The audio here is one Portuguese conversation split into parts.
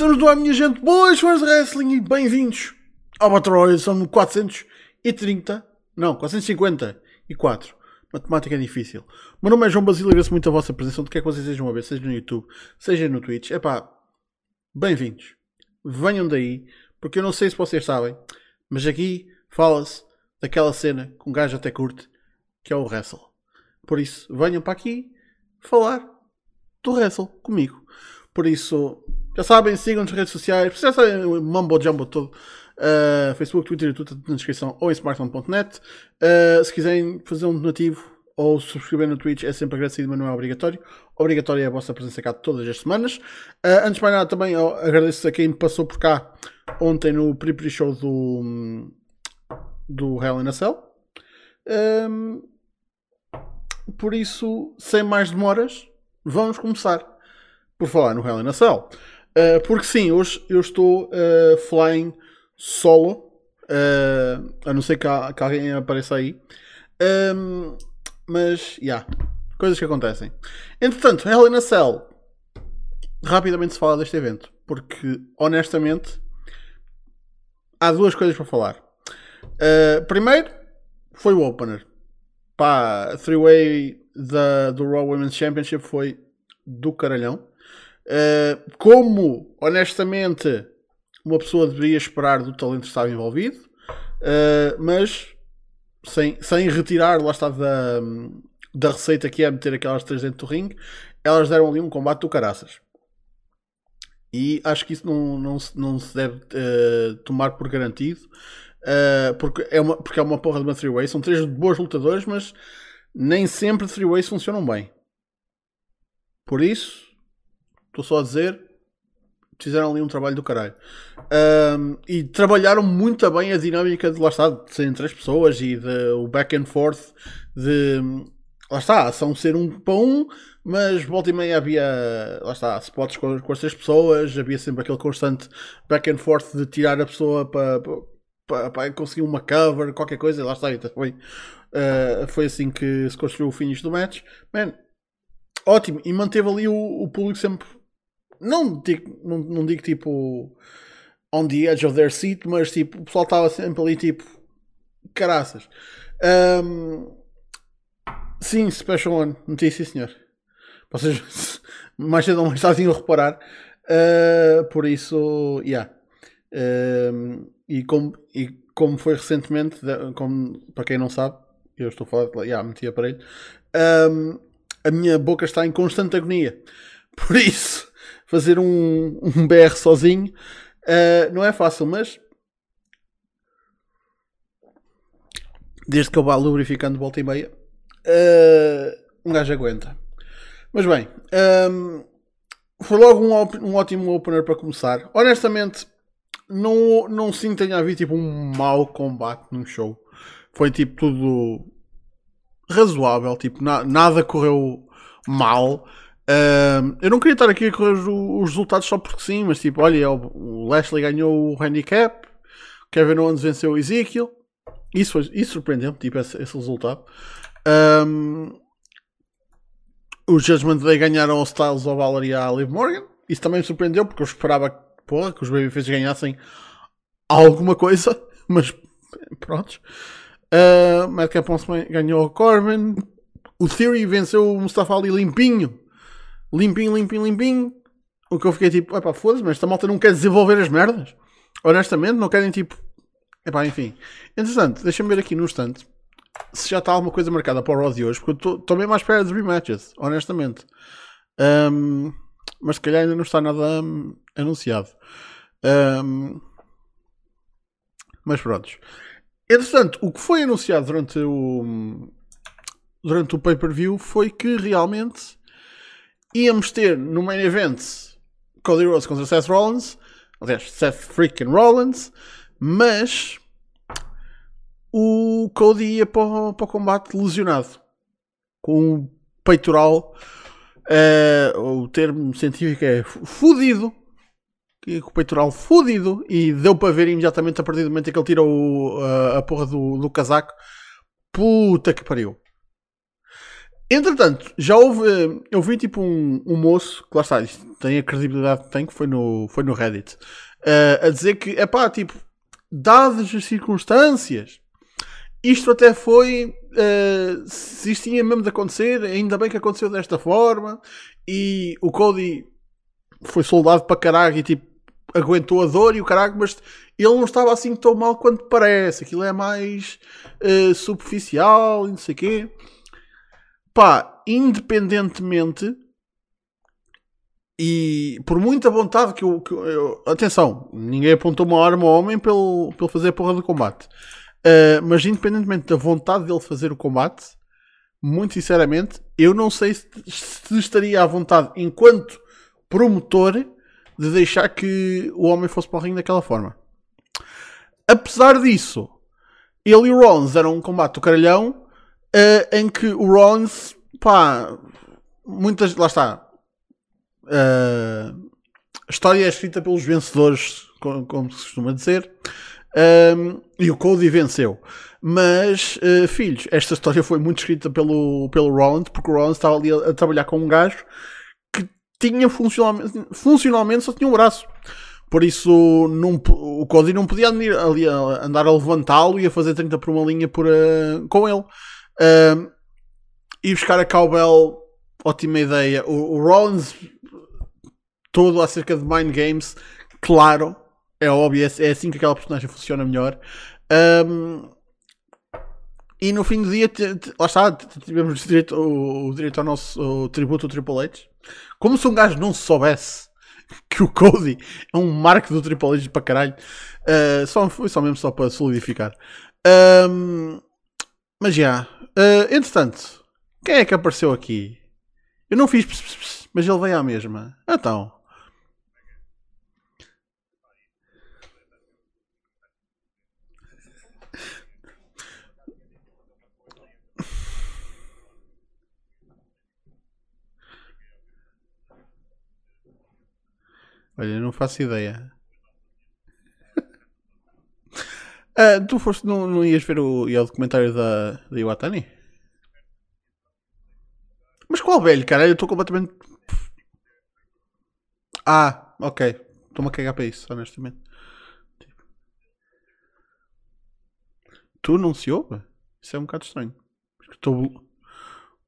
estamos no ar, minha gente. Boas fãs de wrestling e bem-vindos ao Battle Royale. São 430, não, 454. Matemática é difícil. Meu nome é João Basílio, agradeço muito a vossa presença, onde quer que vocês estejam a ver, seja no YouTube, seja no Twitch. Epá, bem-vindos. Venham daí, porque eu não sei se vocês sabem, mas aqui fala-se daquela cena que um gajo até curte, que é o wrestle. Por isso, venham para aqui falar do wrestle comigo. Por isso, já sabem, sigam nas redes sociais, já sabem o mambo jumbo todo. Uh, Facebook, Twitter e tudo na descrição ou em smartphone.net. Uh, se quiserem fazer um donativo ou subscrever no Twitch é sempre agradecido, mas não é obrigatório. Obrigatório é a vossa presença cá todas as semanas. Uh, antes de mais nada, também agradeço a quem passou por cá ontem no pre-pre show do, do Hell in a Cell. Um, por isso, sem mais demoras, vamos começar por falar no Hell in a Cell. Uh, porque sim, hoje eu estou uh, flying solo, uh, a não ser que, há, que alguém apareça aí. Um, mas, já, yeah, coisas que acontecem. Entretanto, Hell in a Cell, rapidamente se fala deste evento, porque honestamente há duas coisas para falar. primeiro, foi o opener. Pá, a three-way do Raw Women's Championship foi do caralhão. Uh, como, honestamente, uma pessoa deveria esperar do talento que estava envolvido, uh, mas sem, sem retirar, lá está, da, da receita que é meter aquelas três dentro do ringue, elas deram ali um combate do caraças. E acho que isso não, não, não se deve uh, tomar por garantido, porque, é uma, porque é uma porra de uma three-way. São três boas lutadores, mas nem sempre three-ways funcionam bem. Por isso, Estou só a dizer. Fizeram ali um trabalho do caralho. Um, e trabalharam muito bem a dinâmica de lá está, de serem três pessoas e de, o back and forth de. Lá está, são ser um para um, mas volta e meia havia. Lá está, spots com, com as três pessoas, havia sempre aquele constante back and forth de tirar a pessoa para, para, conseguir uma cover, qualquer coisa, lá está, então foi, uh, foi assim que se construiu o finish do match. Man, ótimo, e manteve ali o, o público sempre não digo, não, não digo tipo on the edge of their seat, mas tipo, o pessoal estava sempre ali tipo caraças. Um, sim, Special One, notícia, senhor. Vocês mais cedo ou mais tarde iam reparar. Uh, por isso, yeah. Um, e, como, e como foi recentemente, como, para quem não sabe, eu estou a falar, yeah, meti aparelho, um, a minha boca está em constante agonia. Por isso, fazer um, um BR sozinho uh, não é fácil, mas desde que eu vá lubrificando volta e meia, uh, um gajo aguenta. Mas bem, um, ehm, foi logo um, um, ótimo opener para começar. Honestamente, não, não sinto que tenha havido tipo um mau combate num show. Foi tipo tudo razoável, tipo, na, nada correu mal. Uh, eu não queria estar aqui correr os, os, resultados só porque sim, mas tipo, olha, o Lashley ganhou o handicap, Kevin Owens venceu o Ezekiel. Isso, foi, isso surpreendeu-me, tipo, esse, esse resultado. Um, os Judgment Day ganharam os Styles of Valor e a Liv Morgan. Isso também me surpreendeu porque eu esperava porra, que os Babyface ganhassem alguma coisa, mas pronto. Uh, Madcap ganhou o Corbin. O Theory venceu o Mustafa Ali limpinho limpinho, limpinho, limpinho. O que eu fiquei tipo, epá, foda-se, mas esta malta não quer desenvolver as merdas. Honestamente, não querem tipo. Epá, enfim. Interessante, deixa-me ver aqui no instante se já está alguma coisa marcada para o Raw de hoje, porque eu estou mesmo à espera de rematches, honestamente. Um, mas se calhar ainda não está nada um, anunciado. Um, mas pronto. Entretanto, o que foi anunciado durante o durante o pay-per-view foi que realmente íamos ter no main event Cody Rhodes contra Seth Rollins, aliás, Seth freaking Rollins, mas o Cody ia para o, para o combate lesionado com o peitoral. Uh, o termo científico é fudido. Com o peitoral fudido. E deu para ver imediatamente a partir do momento em que ele tirou uh, a porra do, do casaco. Puta que pariu. Entretanto, já houve. eh, Eu vi tipo um, um moço, que lá está, tem a credibilidade que tem, que foi no, foi no Reddit, eh, a dizer que, é pá, tipo, dadas as circunstâncias, isto até foi. eh, se isto tinha mesmo de acontecer, ainda bem que aconteceu desta forma, e o Cody foi soldado para caralho e tipo, aguentou a dor e o caralho, mas ele não estava assim tão mal quanto parece. Aquilo é mais eh, superficial e não sei o quê. Pá, independentemente e por muita vontade que eu, que eu- Atenção, ninguém apontou uma arma ao homem pelo, pelo fazer a porra do combate. Uh, mas independentemente da vontade dele fazer o combate, muito sinceramente, eu não sei se, se estaria à vontade, enquanto promotor, de deixar que o homem fosse para o ringue daquela forma. Apesar disso, ele e o Rollins eram um combate do caralhão uh, em que o Rollins, pá, muitas, lá está, uh, a história é escrita pelos vencedores, como, como se costuma dizer, um, e o Cody venceu. Mas, uh, filhos, esta história foi muito escrita pelo, pelo Rollins, porque o Rollins estava ali a, a trabalhar com um gajo que tinha funcionalmente, funcionalmente só tinha um braço. Por isso, não, o Cody não podia andar, ali a, andar a levantá-lo e a fazer 30 por uma linha por, uh, com ele. Um, e buscar a Cowbell, ótima ideia. O, o Rollins, todo acerca de Mind Games, claro, é óbvio, é, é assim que aquela personagem funciona melhor. Um, e no fim do dia, lá está, tivemos direito, o, o direito ao nosso o tributo ao Triple H. Como se um gajo não soubesse que o Cody é um marco do Triple H para caralho, uh, só, foi só mesmo só para solidificar. Um, mas já, uh, entretanto, quem é que apareceu aqui? Eu não fiz, ps, ps, ps, mas ele veio à mesma. Então, olha, não faço ideia. Ah, tu foste, não, não ias ver o, ao documentário da, da Iwatani? Mas qual velho, cara? Eu estou completamente. Ah, ok. Estou-me a cagar para isso, honestamente. Tu não se ouve? Isso é um bocado estranho. Estou.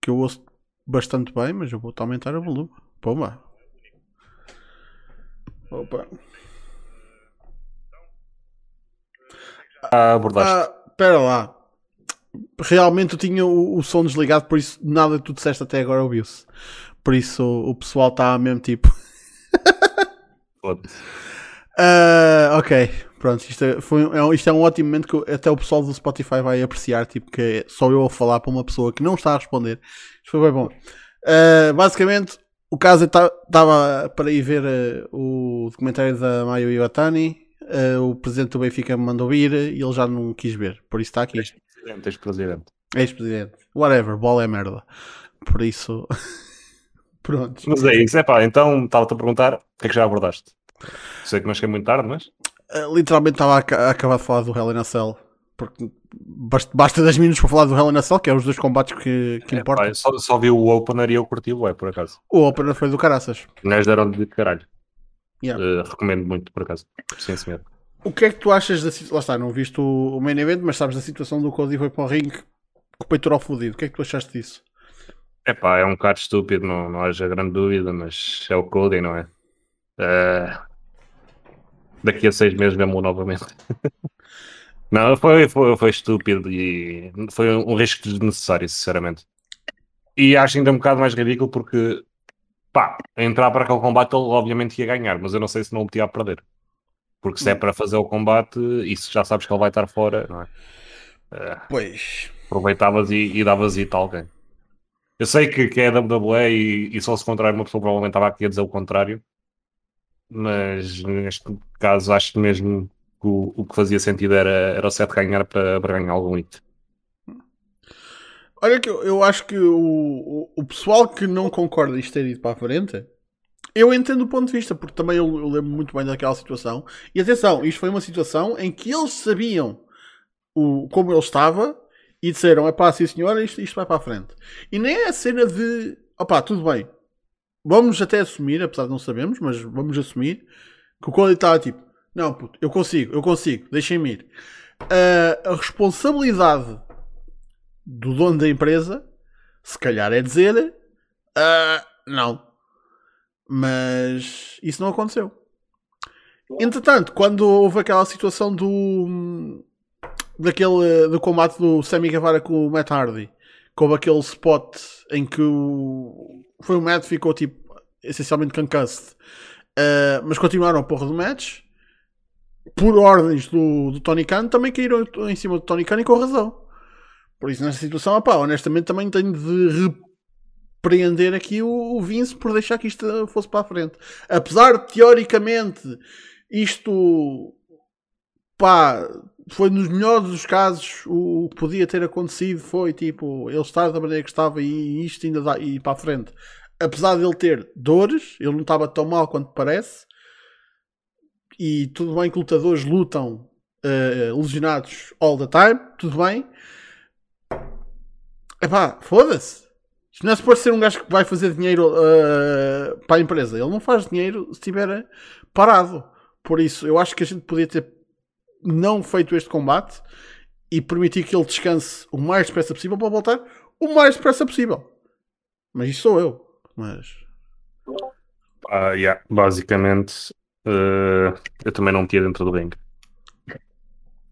Que eu ouço bastante bem, mas eu vou aumentar o volume. Pomba. Opa. Ah, abordaste. Ah, espera lá. Realmente eu tinha o, o som desligado, por isso nada que tu disseste até agora ouviu-se. Por isso o pessoal está mesmo tipo. Ah, ok, pronto. Isto é, foi, é um- isto é um ótimo momento que eu- até o pessoal do Spotify vai apreciar. Tipo, que é só eu a falar para uma pessoa que não está a responder. Isto foi bem bom. Ah, basicamente, o caso estava para ir ver ah, o documentário da Mayo Iwatani. Ah, o presidente do Benfica me mandou vir e ele já não quis ver. Por isso está aqui. Ex-presidente, ex-presidente. Ex-presidente. Whatever, bola é merda. Por isso. Pronto. Mas é isso, é pá, então estava-te a perguntar o que é que já abordaste. Sei que não cheguei muito tarde, mas Uh, literalmente estava a, a acabar de falar do Hell in a Cell. Porque basta, basta 10 minutos para falar do Hell in a Cell, que é os dois combates que, que é, importam. pá, só, só vi o Opener e eu curti o é por acaso. O Opener foi do caraças. Gajos deram de caralho. Yeah. Eh, recomendo muito, por acaso. Sim, senhor. O que é que tu achas da situação? Lá está, não viste o, main event, mas sabes da situação do Cody foi para o ringue com o peitoral fodido. O que é que tu achaste disso? É pá, é um bocado estúpido, não, não haja grande dúvida, mas é o Cody, não é? Eh, daqui a seis meses vemos-o novamente. não, foi, foi, foi estúpido e foi um risco desnecessário, sinceramente. E acho ainda um bocado mais ridículo porque, pá, entrar para aquele combate ele obviamente ia ganhar, mas eu não sei se não o metia a perder. Porque se é para fazer o combate, isso já sabes que ele vai estar fora, não é? Eh, Pois. aproveitavas e, e davas it a alguém. Eu sei que, que é WWE e, e só se contrário uma pessoa provavelmente estava aqui a dizer o contrário, mas neste caso acho mesmo que o, o que fazia sentido era, era o Seth ganhar para, para ganhar algum hit. Olha que eu, eu acho que o, o, o pessoal que não concorda isto ter ido para a frente, eu entendo o ponto de vista, porque também eu, eu lembro muito bem daquela situação. E atenção, isto foi uma situação em que eles sabiam o, como ele estava e disseram: é pá, sim senhora, isto, isto vai para a frente. E nem é a cena de opá, tudo bem, vamos até assumir, apesar de não sabermos, mas vamos assumir que o Cody está tipo: não, puto, eu consigo, eu consigo, deixem-me ir. Uh, a responsabilidade do dono da empresa, se calhar é dizer: uh, não. Mas isso não aconteceu. Entretanto, quando houve aquela situação do daquele do combate do Sammy Guevara com o Matt Hardy, como aquele spot em que o foi o Matt ficou tipo essencialmente concussed, uh, mas continuaram a porra do match por ordens do, do Tony Khan, também caíram em cima do Tony Khan e com razão. Por isso, nessa situação, opá, honestamente, também tenho de repreender aqui o, o Vince por deixar que isto fosse para a frente. Apesar de, teoricamente, isto pá, foi nos melhores dos casos o que podia ter acontecido foi tipo ele estar da maneira que estava e isto ainda dá e para a frente apesar de ele ter dores ele não estava tão mal quanto parece e tudo bem que lutadores lutam uh, lesionados all the time tudo bem epá, foda-se isto não é suposto ser um gajo que vai fazer dinheiro uh, para a empresa ele não faz dinheiro se estiver parado por isso eu acho que a gente podia ter não feito este combate e permitir que ele descanse o mais depressa possível para voltar o mais depressa possível. Mas isso sou eu. Mas. Ah, yeah. Basicamente, uh, eu também não metia dentro do ringue.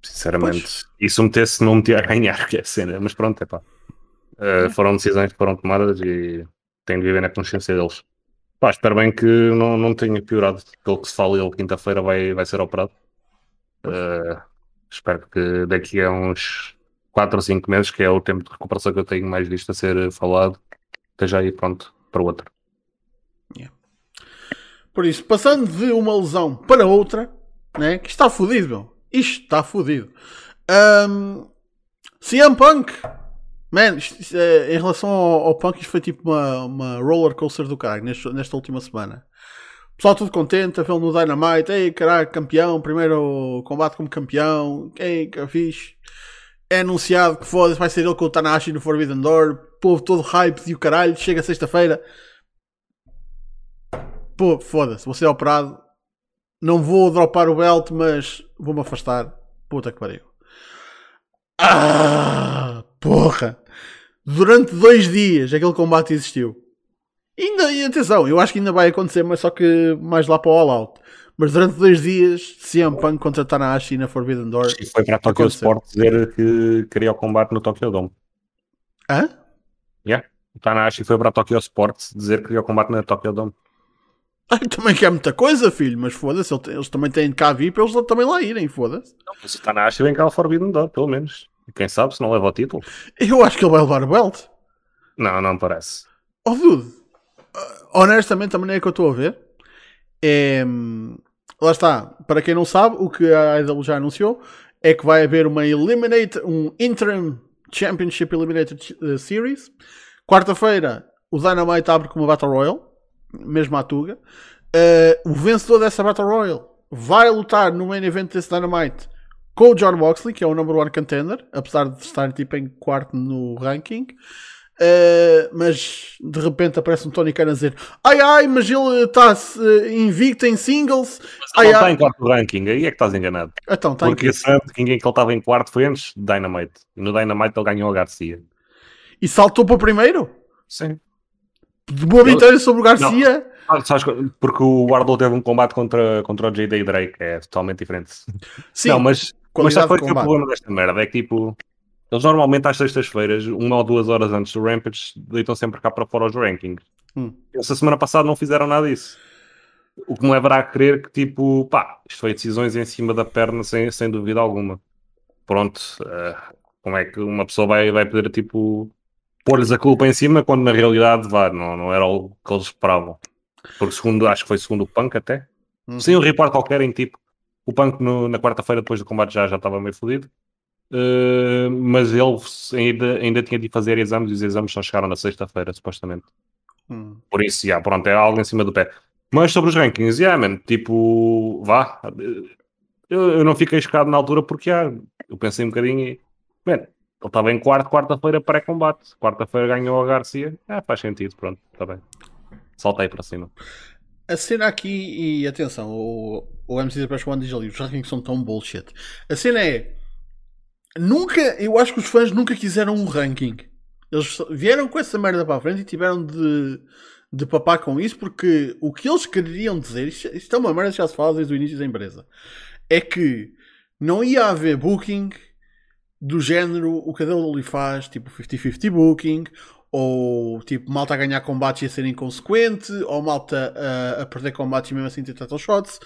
Sinceramente. Pois. E se metesse, não metia a ganhar, que é a cena. Mas pronto, é pá. Uh, foram decisões que foram tomadas e tenho de viver na consciência deles. Pá, espero bem que não, não tenha piorado. Pelo que se fala, ele quinta-feira vai, vai ser operado. Uh, espero que daqui a uns 4 ou 5 meses, que é o tempo de recuperação que eu tenho mais visto a ser falado, esteja aí pronto para outro. Yeah. Por isso, passando de uma lesão para outra, né, que está fodido, meu. Isto está fodido. Um, CM Punk, man, isto, é, em relação ao, ao, Punk, isto foi tipo uma, uma roller coaster do caralho nesta, nesta última semana. Pessoal tudo contente a vê-lo no Dynamite. Ei, caralho, campeão. Primeiro combate como campeão. Ei, que fixe. É anunciado que foda vai ser ele com o Tanahashi no Forbidden Door. Povo todo hype e o caralho. Chega sexta-feira. Pô, foda-se. Vou ser operado. Não vou dropar o belt, mas vou-me afastar. Puta que pariu. Ah, porra. Durante dois dias aquele combate existiu. E ainda, e atenção, eu acho que ainda vai acontecer, mas só que mais lá para o All Out. Mas durante dois dias, CM Punk contra Tanahashi na Forbidden Door. E foi para a Tokyo Sport dizer que queria o combate no Tokyo Dome. Hã? Yeah. O Tanahashi foi para a Tokyo Sport dizer que queria o combate na Tokyo Dome. Ai, também quer muita coisa, filho, mas foda-se, eles também têm cá vir para eles também lá irem, foda-se. Mas o Tanahashi vem cá ao Forbidden Door, pelo menos. E quem sabe se não leva o título. Eu acho que ele vai levar o belt. Não, não parece. Oh, dude honestamente, a maneira que eu estou a ver é. Lá está, para quem não sabe, o que a IW já anunciou é que vai haver uma Eliminate, um Interim Championship Eliminated eh, Series. Quarta-feira, o Dynamite abre com uma Battle Royale, mesmo à Tuga. Uh, o vencedor dessa Battle Royale vai lutar no main event desse Dynamite com o John Moxley, que é o number one contender, apesar de estar tipo em quarto no ranking. Uh, mas de repente aparece um Tony Khan a dizer ai ai, mas ele está uh, invicto em singles. Mas ai, não está em quarto ranking, aí é que estás enganado. Então, tá Porque esse ninguém que ele estava em quarto foi antes de Dynamite. E no Dynamite ele ganhou a Garcia. E saltou para o primeiro? Sim. De boa vitória sobre o Garcia? Sabes, porque o Wardlow teve um combate contra, contra o J.D. Drake, é totalmente diferente. Sim, não, mas, mas só foi que o problema desta merda é que tipo eles normalmente às sextas-feiras, uma ou duas horas antes do Rampage, deitam sempre cá para fora os rankings. Hum. Essa semana passada não fizeram nada disso. O que me levará a crer que, tipo, pá, isto foi decisões em cima da perna, sem, sem dúvida alguma. Pronto, uh, como é que uma pessoa vai, vai poder, tipo, pôr-lhes a culpa em cima quando na realidade, vá, não, não era o que eles esperavam. Porque segundo, acho que foi segundo o Punk até. Hum. Sem um report qualquer em tipo, o Punk no, na quarta-feira depois do combate já, já estava meio fodido. Uh, mas ele ainda, ainda tinha de fazer exames e os exames só chegaram na sexta-feira, supostamente. Hum. Por isso, yeah, pronto, é algo em cima do pé. Mas sobre os rankings, yeah, man, tipo, vá. Eu, eu não fiquei chocado na altura porque yeah, eu pensei um bocadinho e, man, estava em quarto, quarta-feira pré-combate. Quarta-feira ganhou a Garcia. É, faz sentido, pronto, está bem. Saltei para cima. A cena aqui, e atenção, o, o MC da Press One diz ali, os rankings são tão bullshit. A cena é, nunca, eu acho que os fãs nunca quiseram um ranking. Eles vieram com essa merda para a frente e tiveram de, de papar com isso, porque o que eles queriam dizer, isto, isto é uma merda que já se fala desde o início da empresa, é que não ia haver booking do género o que a WWE faz, tipo 50-50 booking, ou tipo malta a ganhar combates e a ser inconsequente, ou malta a, perder combates e mesmo assim ter title shots.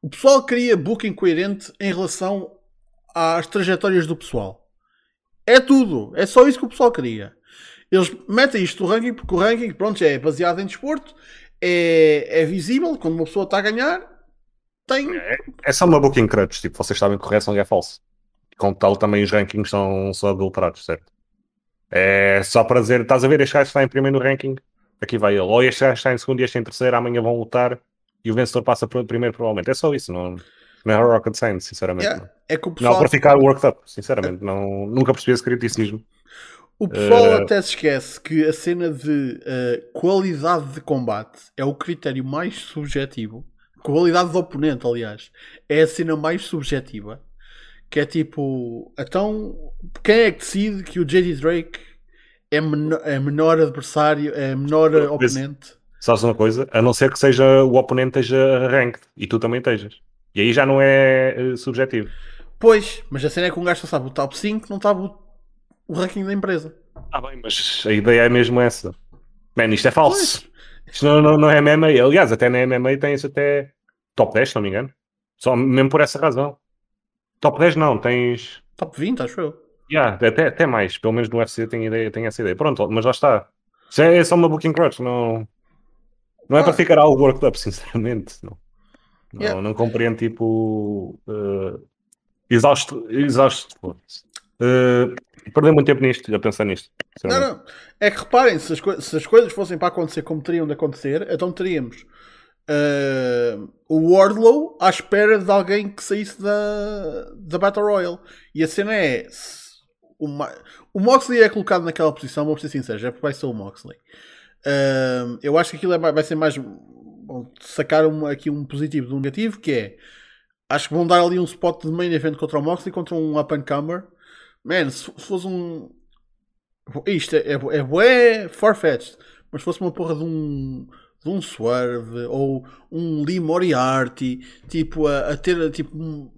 O pessoal queria booking coerente em relação às trajetórias do pessoal. É tudo. É só isso que o pessoal queria. Eles metem isto no ranking porque o ranking, pronto, é baseado em desporto, é, é visível quando uma pessoa está a ganhar. Tem... É, é só uma booking crutch, tipo, vocês sabem que o wrestling é falso. Com tal também os rankings são, são adulterados, certo? É só para dizer, estás a ver, este gajo está em primeiro no ranking, aqui vai ele. Ou este gajo está em segundo e este em terceiro, amanhã vão lutar e o vencedor passa por primeiro provavelmente. É só isso, não, não é rocket science, sinceramente. Yeah, é que o pessoal... Não, para ficar worked up, sinceramente. Não, nunca percebi esse criticismo. O pessoal uh... até se esquece que a cena de uh, qualidade de combate é o critério mais subjetivo. Qualidade do oponente, aliás, é a cena mais subjetiva. Que é tipo, então, quem é que decide que o JD Drake é menor, é menor adversário, é menor oponente? Sabes uma coisa? A não ser que seja o oponente esteja ranked e tu também estejas. E aí já não é uh, subjetivo. Pois, mas a cena é que um gajo só sabe o top 5, não sabe o o ranking da empresa. Ah, bem, mas a ideia é mesmo essa. Man, isto é falso. Pois. Isto não, não, não, é MMA. Aliás, até na MMA tens até top 10, se não me engano. Só mesmo por essa razão. Top 10 não, tens. Top 20, acho eu. Yeah, até, até mais. Pelo menos no UFC tem, ideia, tem essa ideia. Pronto, mas lá está. Isso é, é só uma booking crutch. Não, não é ah. para ficar algo worked up, sinceramente. Não, não, yeah. não compreendo tipo. Uh, exausto. Exausto. Uh, Perder muito tempo nisto, a pensar nisto. Não, não. É que reparem, se as, se as, coisas fossem para acontecer como teriam de acontecer, então teríamos uh, o Wardlow à espera de alguém que saísse da, da Battle Royale. E a cena é. O, o Moxley é colocado naquela posição, vou ser sincero, já vai ser o Moxley. Uh, eu acho que aquilo é, vai ser mais. sacar um, aqui um positivo do negativo, que é. Acho que vão dar ali um spot de main event contra o Moxley, contra um up and comer Man, se fosse um. Isto é, é, é farfetched, mas se fosse uma porra de um. De um Swerve ou um Lee Moriarty, tipo, a, a ter tipo um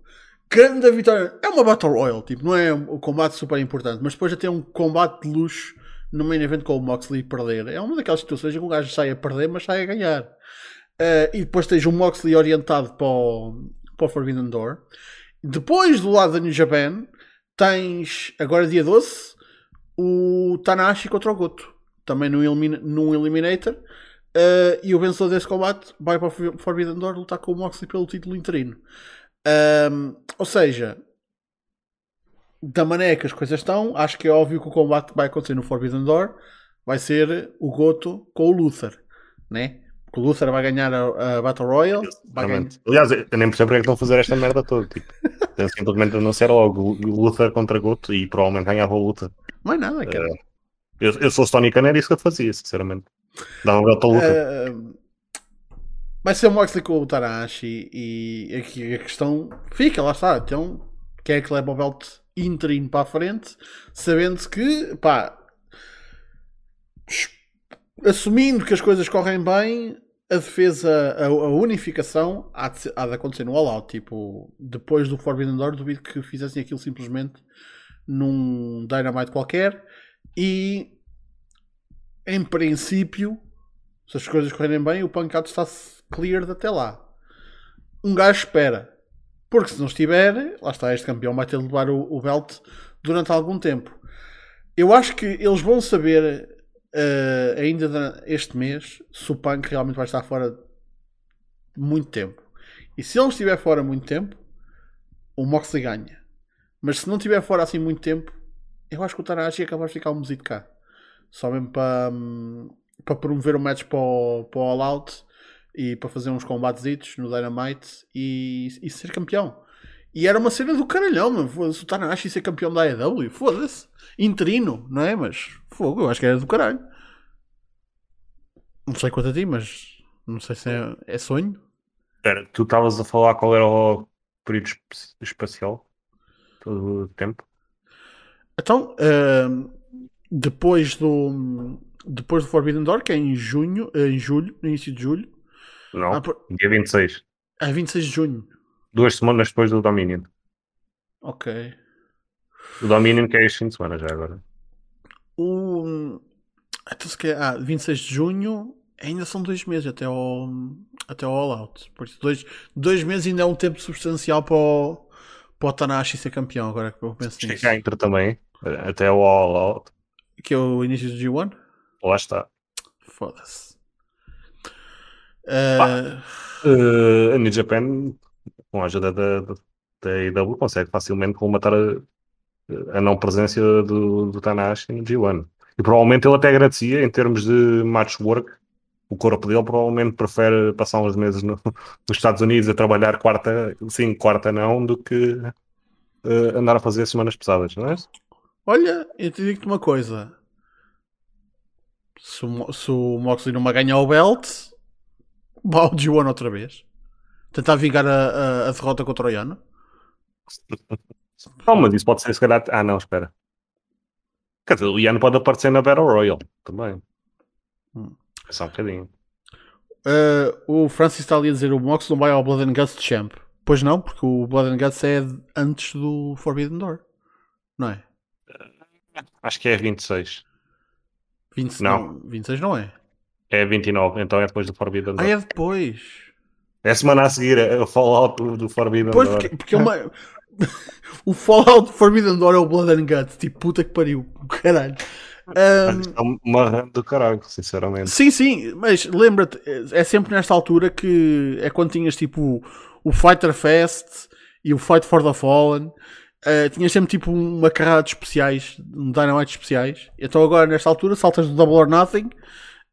grande vitória. É uma Battle Royale, tipo, não é um combate super importante, mas depois tem um combate de luxo no main event com o Moxley perder. É uma daquelas situações em que o gajo sai a perder, mas sai a ganhar. Uh, e depois tens o Moxley orientado para o, para o Forbidden Door. Depois, do lado da New Japan, tens agora dia 12 o Tanahashi contra o Goto também num, elimina, num Eliminator uh, e o vencedor desse combate vai para o Forbidden Door lutar com o Moxley pelo título interino um, ou seja da maneira que as coisas estão acho que é óbvio que o combate que vai acontecer no Forbidden Door vai ser o Goto com o Luther né? que o Luther vai ganhar a, a Battle Royale. Ganhar... Aliás, eu nem percebo porque é que estão a fazer esta merda toda. Tipo, simplesmente anunciar logo Luther contra Guto e provavelmente ganhava o Luther. Não é nada, cara. Uh, eu, eu sou Khan, era isso que eu fazia, sinceramente. Um gato ao Luther. Uh, vai ser o Moxley com o Tanahashi e aqui a questão fica, lá está. Então, quem é que leva o belt interino para a frente, sabendo que, pá, assumindo que as coisas correm bem, a defesa, a, a unificação há de, há de, acontecer no all-out. Tipo, depois do Forbidden Door, duvido que fizessem aquilo simplesmente num Dynamite qualquer. E em princípio, se as coisas correrem bem, o pancado está clear até lá. Um gajo espera. Porque se não estiver, lá está, este campeão vai ter de levar o, o belt durante algum tempo. Eu acho que eles vão saber uh, ainda este mês, se o Punk realmente vai estar fora muito tempo. E se ele estiver fora muito tempo, o Moxley ganha. Mas se não estiver fora assim muito tempo, eu acho que o Tanahashi capaz de ficar um mesito cá. Só mesmo para, um, para promover o match para o, para o All Out e para fazer uns combates no Dynamite e, e ser campeão. E era uma cena do caralhão, meu. Foda-se, o Tanahashi ser campeão da AEW. Foda-se. Interino, não é? Mas fogo, eu acho que era do caralho. Não sei quanto a ti, mas não sei se é, é sonho. Espera, tu estavas a falar qual era o período espacial? Todo o tempo? Então, ahm, depois do depois do Forbidden Door, que é em junho, eh, em julho, no início de julho, Não, ah, por- dia 26. é 26 de junho. Duas semanas depois do Dominion. Ok. O Dominion que é este fim de semana já agora. O então, se calhar, ah, 26 de junho ainda são dois meses até ao até ao All Out. Por isso, dois, dois meses ainda é um tempo substancial para o, para o Tanahashi ser campeão. Agora que eu penso nisso. entra também, até o All Out. Que é o início do G1. Lá está. Foda-se. Ah, Uh, a New Japan, com a ajuda da, da, da AEW, consegue facilmente colmatar a, a não presença do, do Tanahashi no G1. E provavelmente ele até agradecia, em termos de match work, o corpo dele provavelmente prefere passar uns meses no- nos Estados Unidos a trabalhar quarta, sim, quarta não, do que uh, andar a fazer semanas pesadas, não é? Olha, eu te digo-te uma coisa. Se o, se o Moxley não vai ganhar o belt, vá ao G1 outra vez. Tentar vingar a, a, a derrota contra o Yano. Não, mas isso pode ser se calhar. Ah, não, espera. Quer dizer, o Ian pode aparecer na Battle Royale também. Hum. É só um bocadinho. Uh, o Francis está ali a dizer o Mox não vai ao Blood and Guts Champ. Pois não, porque o Blood and Guts é antes do Forbidden Door. Não é? Acho que é 26. 20, Não. 26 não é? É 29, então é depois do Forbidden Ah, Door. é depois. É a semana a seguir, é o Fallout do, do Forbidden Pois, Door. porque, porque é uma... o Fallout do Forbidden Door é o Blood and Guts. Tipo, puta que pariu. Caralho. Um, É uma rã do caralho, sinceramente. Sim, sim, mas lembra-te, é sempre nesta altura que é quando tinhas tipo o Fighter Fest e o Fight for the Fallen. Eh, tinhas sempre tipo uma carrada de especiais, um Dynamite especiais. Então agora nesta altura saltas do Double or Nothing.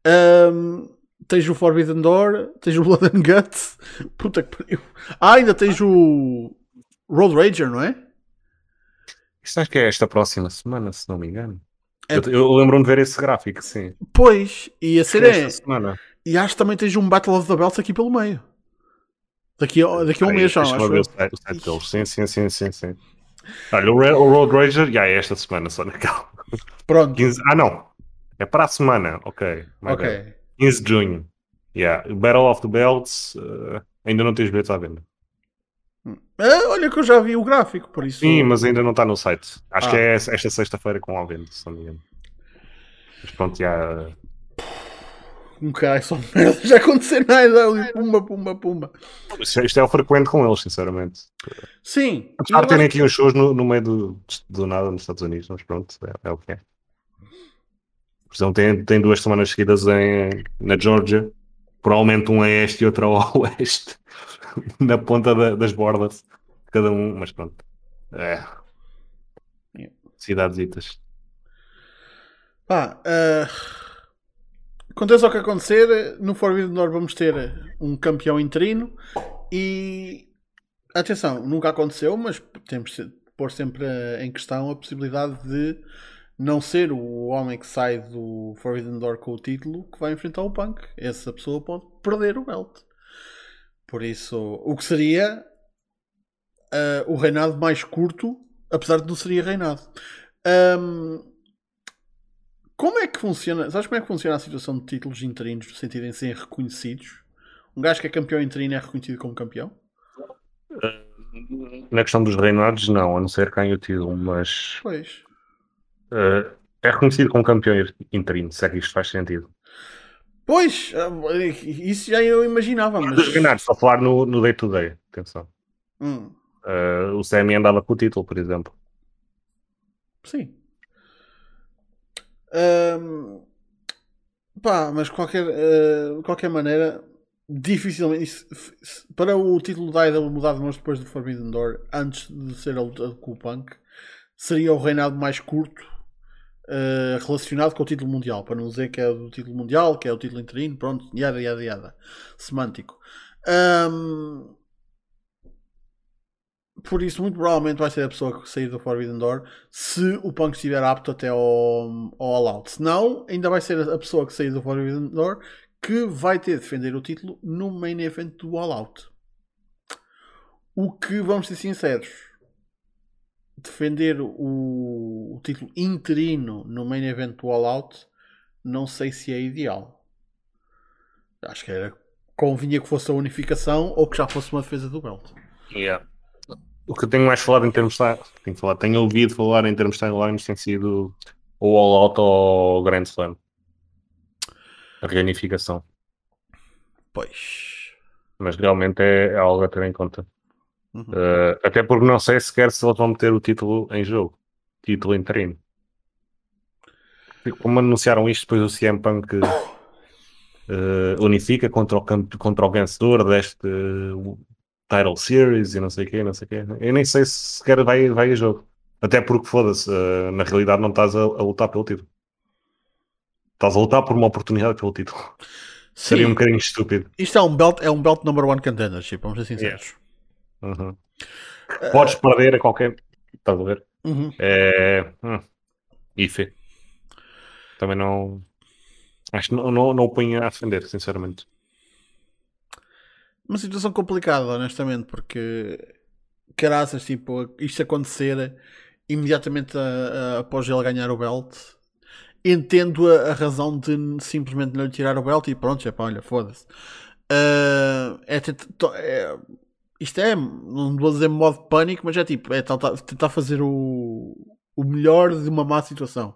ehm, tens o Forbidden Door, tens o Blood and Guts. Puta que pariu. Ah, ainda tens o Road Rager, não é? Isto acho que é esta próxima semana, se não me engano. É- Eu, eu lembro-me de ver esse gráfico, sim. Pois, e a cena é é. esta semana. E acho que também tens um Battle of the Belts aqui pelo meio. Daqui a, daqui a um mês já, acho ver eu. o site, o site deles. Sim, sim, sim, sim, sim. Olha, o, Road Rager, já é esta semana, só naquela. Pronto. 15 Ah, não. É para a semana, ok. bad. Ok. 15 de junho. Yeah. Battle of the Belts. eh, ainda não tens bilhetes à venda. Ah, olha que eu já vi o gráfico, por isso. Sim, mas ainda não está no site. Acho Ah. que é esta sexta-feira com a venda, se não me engano. Mas pronto, já. Um caralho, só merda. Já aconteceu nada ali. Pumba, pumba, pumba. Isto isto é o frequente com eles, sinceramente. Sim. Apesar de terem acho- aqui uns shows no, no meio do, do nada nos Estados Unidos, mas pronto, é, é o que é. Por exemplo, tem, tem duas semanas seguidas em, na Georgia, provavelmente um a este e outro ao oeste, na ponta da- das bordas, cada um, mas pronto. É. Cidadesitas. Pá, ah, aconteça o que acontecer, no Forbidden Door vamos ter um campeão interino e atenção, nunca aconteceu, mas temos de pôr sempre eh, em questão a possibilidade de não ser o homem que sai do Forbidden Door com o título que vai enfrentar o Punk. Essa pessoa pode perder o belt. Por isso, o que seria ah, o reinado mais curto, apesar de não seria reinado. Ahm, como é que funciona? Sabes como é que funciona a situação de títulos interinos no sentido em serem reconhecidos? Um gajo que é campeão interino é reconhecido como campeão? Na questão dos reinados, não, a não ser quem o título, mas Pois. eh, é reconhecido como campeão interino, se é que isto faz sentido. Pois, ah, isso já eu imaginava, mas. Dos reinados, só falar no, no day-to-day, atenção. Hum, Eh, o Sami andava com o título, por exemplo. sim. Ahm, pá, mas qualquer, de qualquer maneira, dificilmente. para o título da IW mudar de mãos depois do Forbidden Door, antes de ser a luta com o Punk, seria o reinado mais curto eh, relacionado com o título mundial, para não dizer que é o título mundial, que é o título interino, pronto, yada yada yada, semântico. Ahm, por isso, muito provavelmente vai ser a pessoa que sair do Forbidden Door se o Punk estiver apto até ao, ao All Out. Se não, ainda vai ser a pessoa que sair do Forbidden Door que vai ter de defender o título no main event do All Out. O que, vamos ser sinceros, defender o, o título interino no main event do All Out, não sei se é ideal. Acho que era convinha que fosse a unificação ou que já fosse uma defesa do belt. Yeah. O que eu tenho mais falado em termos de tenho, falado, tenho ouvido falar em termos de timelines tem sido o All Out ou o Grand Slam. A reunificação. Pois. Mas realmente é, é algo a ter em conta. Uhum. Uh, até porque não sei sequer se eles vão meter o título em jogo. Título interino. Como anunciaram isto depois o CM Punk uh, unifica contra o, contra o vencedor deste uh, Title Series e não sei o quê, não sei o quê. Eu nem sei se sequer vai, vai a jogo. Até porque, foda-se, uh, na realidade não estás a, a, lutar pelo título. Estás a lutar por uma oportunidade pelo título. Sim. Seria um bocadinho estúpido. Isto é um belt, é um belt number one contendership, vamos ser sinceros. Yeah. Uhum. Uh... Podes perder a qualquer. Estás a ver? Uhum. É. Hum. Ife. Também não. Acho que não, não, não o ponho a defender, sinceramente. Uma situação complicada, honestamente, porque caraças, tipo, isto acontecer imediatamente a, a, após ele ganhar o belt, entendo a, a, razão de simplesmente não lhe tirar o belt e pronto, é pá, olha, foda-se. Uh, é, é, isto é, não vou dizer modo pânico, mas é tipo, é tentar fazer o, o melhor de uma má situação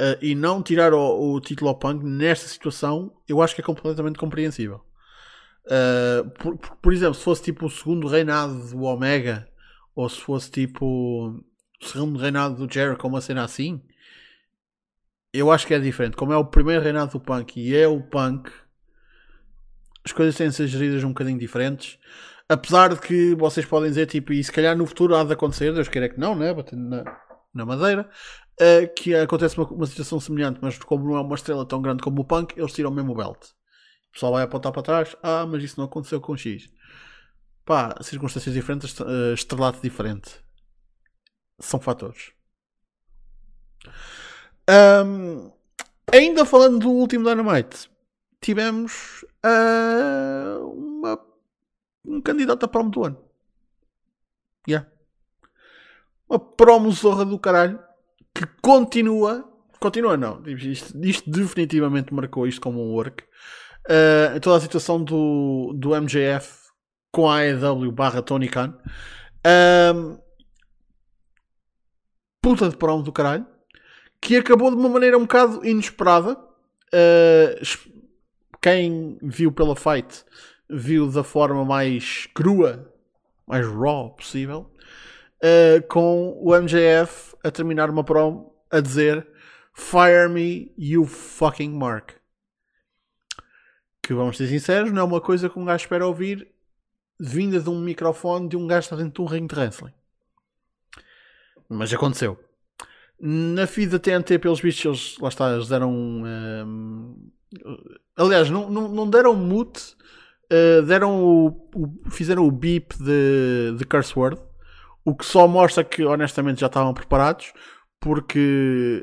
uh, e não tirar o, o, título ao Punk nesta situação, eu acho que é completamente compreensível. Uh, por, por, exemplo, se fosse tipo o segundo reinado do Omega, ou se fosse tipo o segundo reinado do Jericho, uma cena assim, eu acho que é diferente. Como é o primeiro reinado do Punk e é o Punk, as coisas têm de ser geridas um bocadinho diferentes. Apesar de que vocês podem dizer, tipo, e se calhar no futuro há de acontecer, Deus queira que não, né? Batendo na, na madeira uh, que acontece uma, uma, situação semelhante, mas como não é uma estrela tão grande como o Punk, eles tiram mesmo o belt. Pessoal vai apontar para trás, ah, mas isso não aconteceu com X. Pá, circunstâncias diferentes, uh, estrelato diferente. São fatores. Um, ainda falando do último Dynamite, tivemos uh, uma, um candidato a promo do ano. Yeah. Uma promo zorra do caralho que continua. Continua, não. Isto, isto definitivamente marcou isto como um work. Uh, toda a situação do, do MJF com a AEW barra Tony Khan. Um, puta de promo do caralho. Que acabou de uma maneira um bocado inesperada. Uh, quem viu pela fight viu da forma mais crua, mais raw possível uh, com o MJF a terminar uma promo a dizer Fire me, you fucking Mark. Que vamos ser sinceros, não é uma coisa que um gajo espera ouvir vinda de um microfone de um gajo que está dentro de um ringue de wrestling. Mas aconteceu. Na feed da TNT, pelos bichos, eles, lá está, eles deram. Um, aliás, não, não, não deram mute, uh, deram o, o, fizeram o beep de, de Curse Word o que só mostra que honestamente já estavam preparados, porque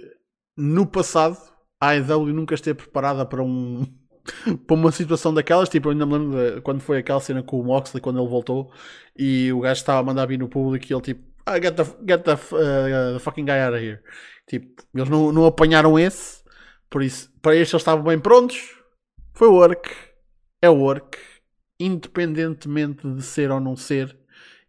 no passado a AEW nunca esteve preparada para um para uma situação daquelas, tipo, eu ainda me lembro de, quando foi aquela cena com o Moxley quando ele voltou e o gajo estava a mandar vir no público e ele tipo, ah, get the, get the, uh, the fucking guy out of here. Tipo, eles não, não apanharam esse, por isso, para este eles estavam bem prontos. Foi work, é work, independentemente de ser ou não ser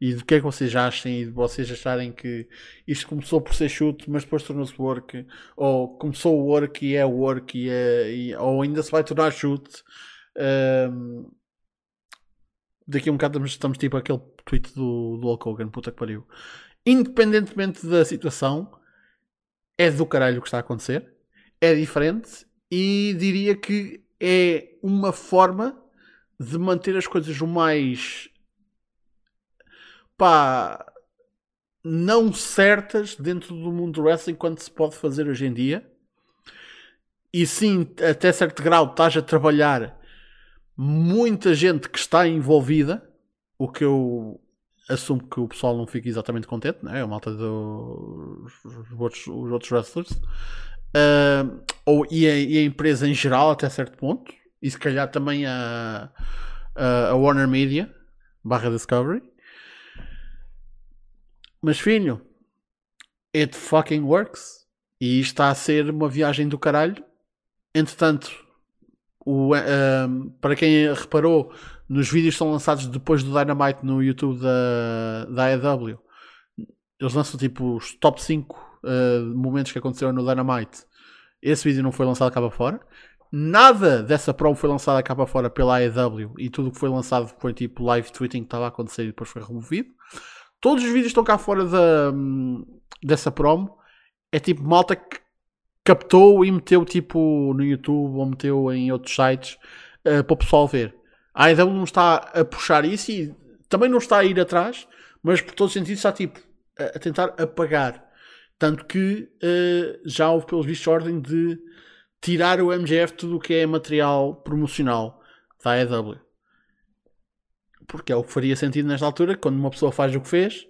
e do que é que vocês acham e de vocês acharem que isto começou por ser chute, mas depois tornou-se work, ou começou o work e é work, e é, e, ou ainda se vai tornar chute. Um, daqui a um bocado estamos, estamos tipo aquele tweet do, do Hulk Hogan, puta que pariu. Independentemente da situação, é do caralho o que está a acontecer, é diferente e diria que é uma forma de manter as coisas o mais pá, não certas dentro do mundo do wrestling quanto se pode fazer hoje em dia. E sim, até certo grau, estás a trabalhar muita gente que está envolvida, o que eu assumo que o pessoal não fica exatamente contente, né? a malta dos os outros, os outros wrestlers. Uh, ou, e a, e, a, empresa em geral, até certo ponto. E se calhar também a, a, a Warner Media barra Discovery. Mas filho, it fucking works. E está a ser uma viagem do caralho. Entretanto, o, uh, para quem reparou, nos vídeos que são lançados depois do Dynamite no YouTube da, da AEW, eles lançam tipo os top 5 uh, eh, momentos que aconteceram no Dynamite. Esse vídeo não foi lançado cá para fora. Nada dessa promo foi lançada cá para fora pela AEW e tudo o que foi lançado foi tipo live tweeting que estava a acontecer e depois foi removido. Todos os vídeos estão cá fora da, dessa promo. É tipo malta que captou e meteu tipo no YouTube ou meteu em outros sites uh, para o pessoal ver. A AEW não está a puxar isso e também não está a ir atrás, mas por todos os sentidos está tipo a, a tentar apagar. Tanto que uh, já houve pelos vistos ordem de tirar o MGF tudo o que é material promocional da AEW. Porque é o que faria sentido nesta altura, quando uma pessoa faz o que fez,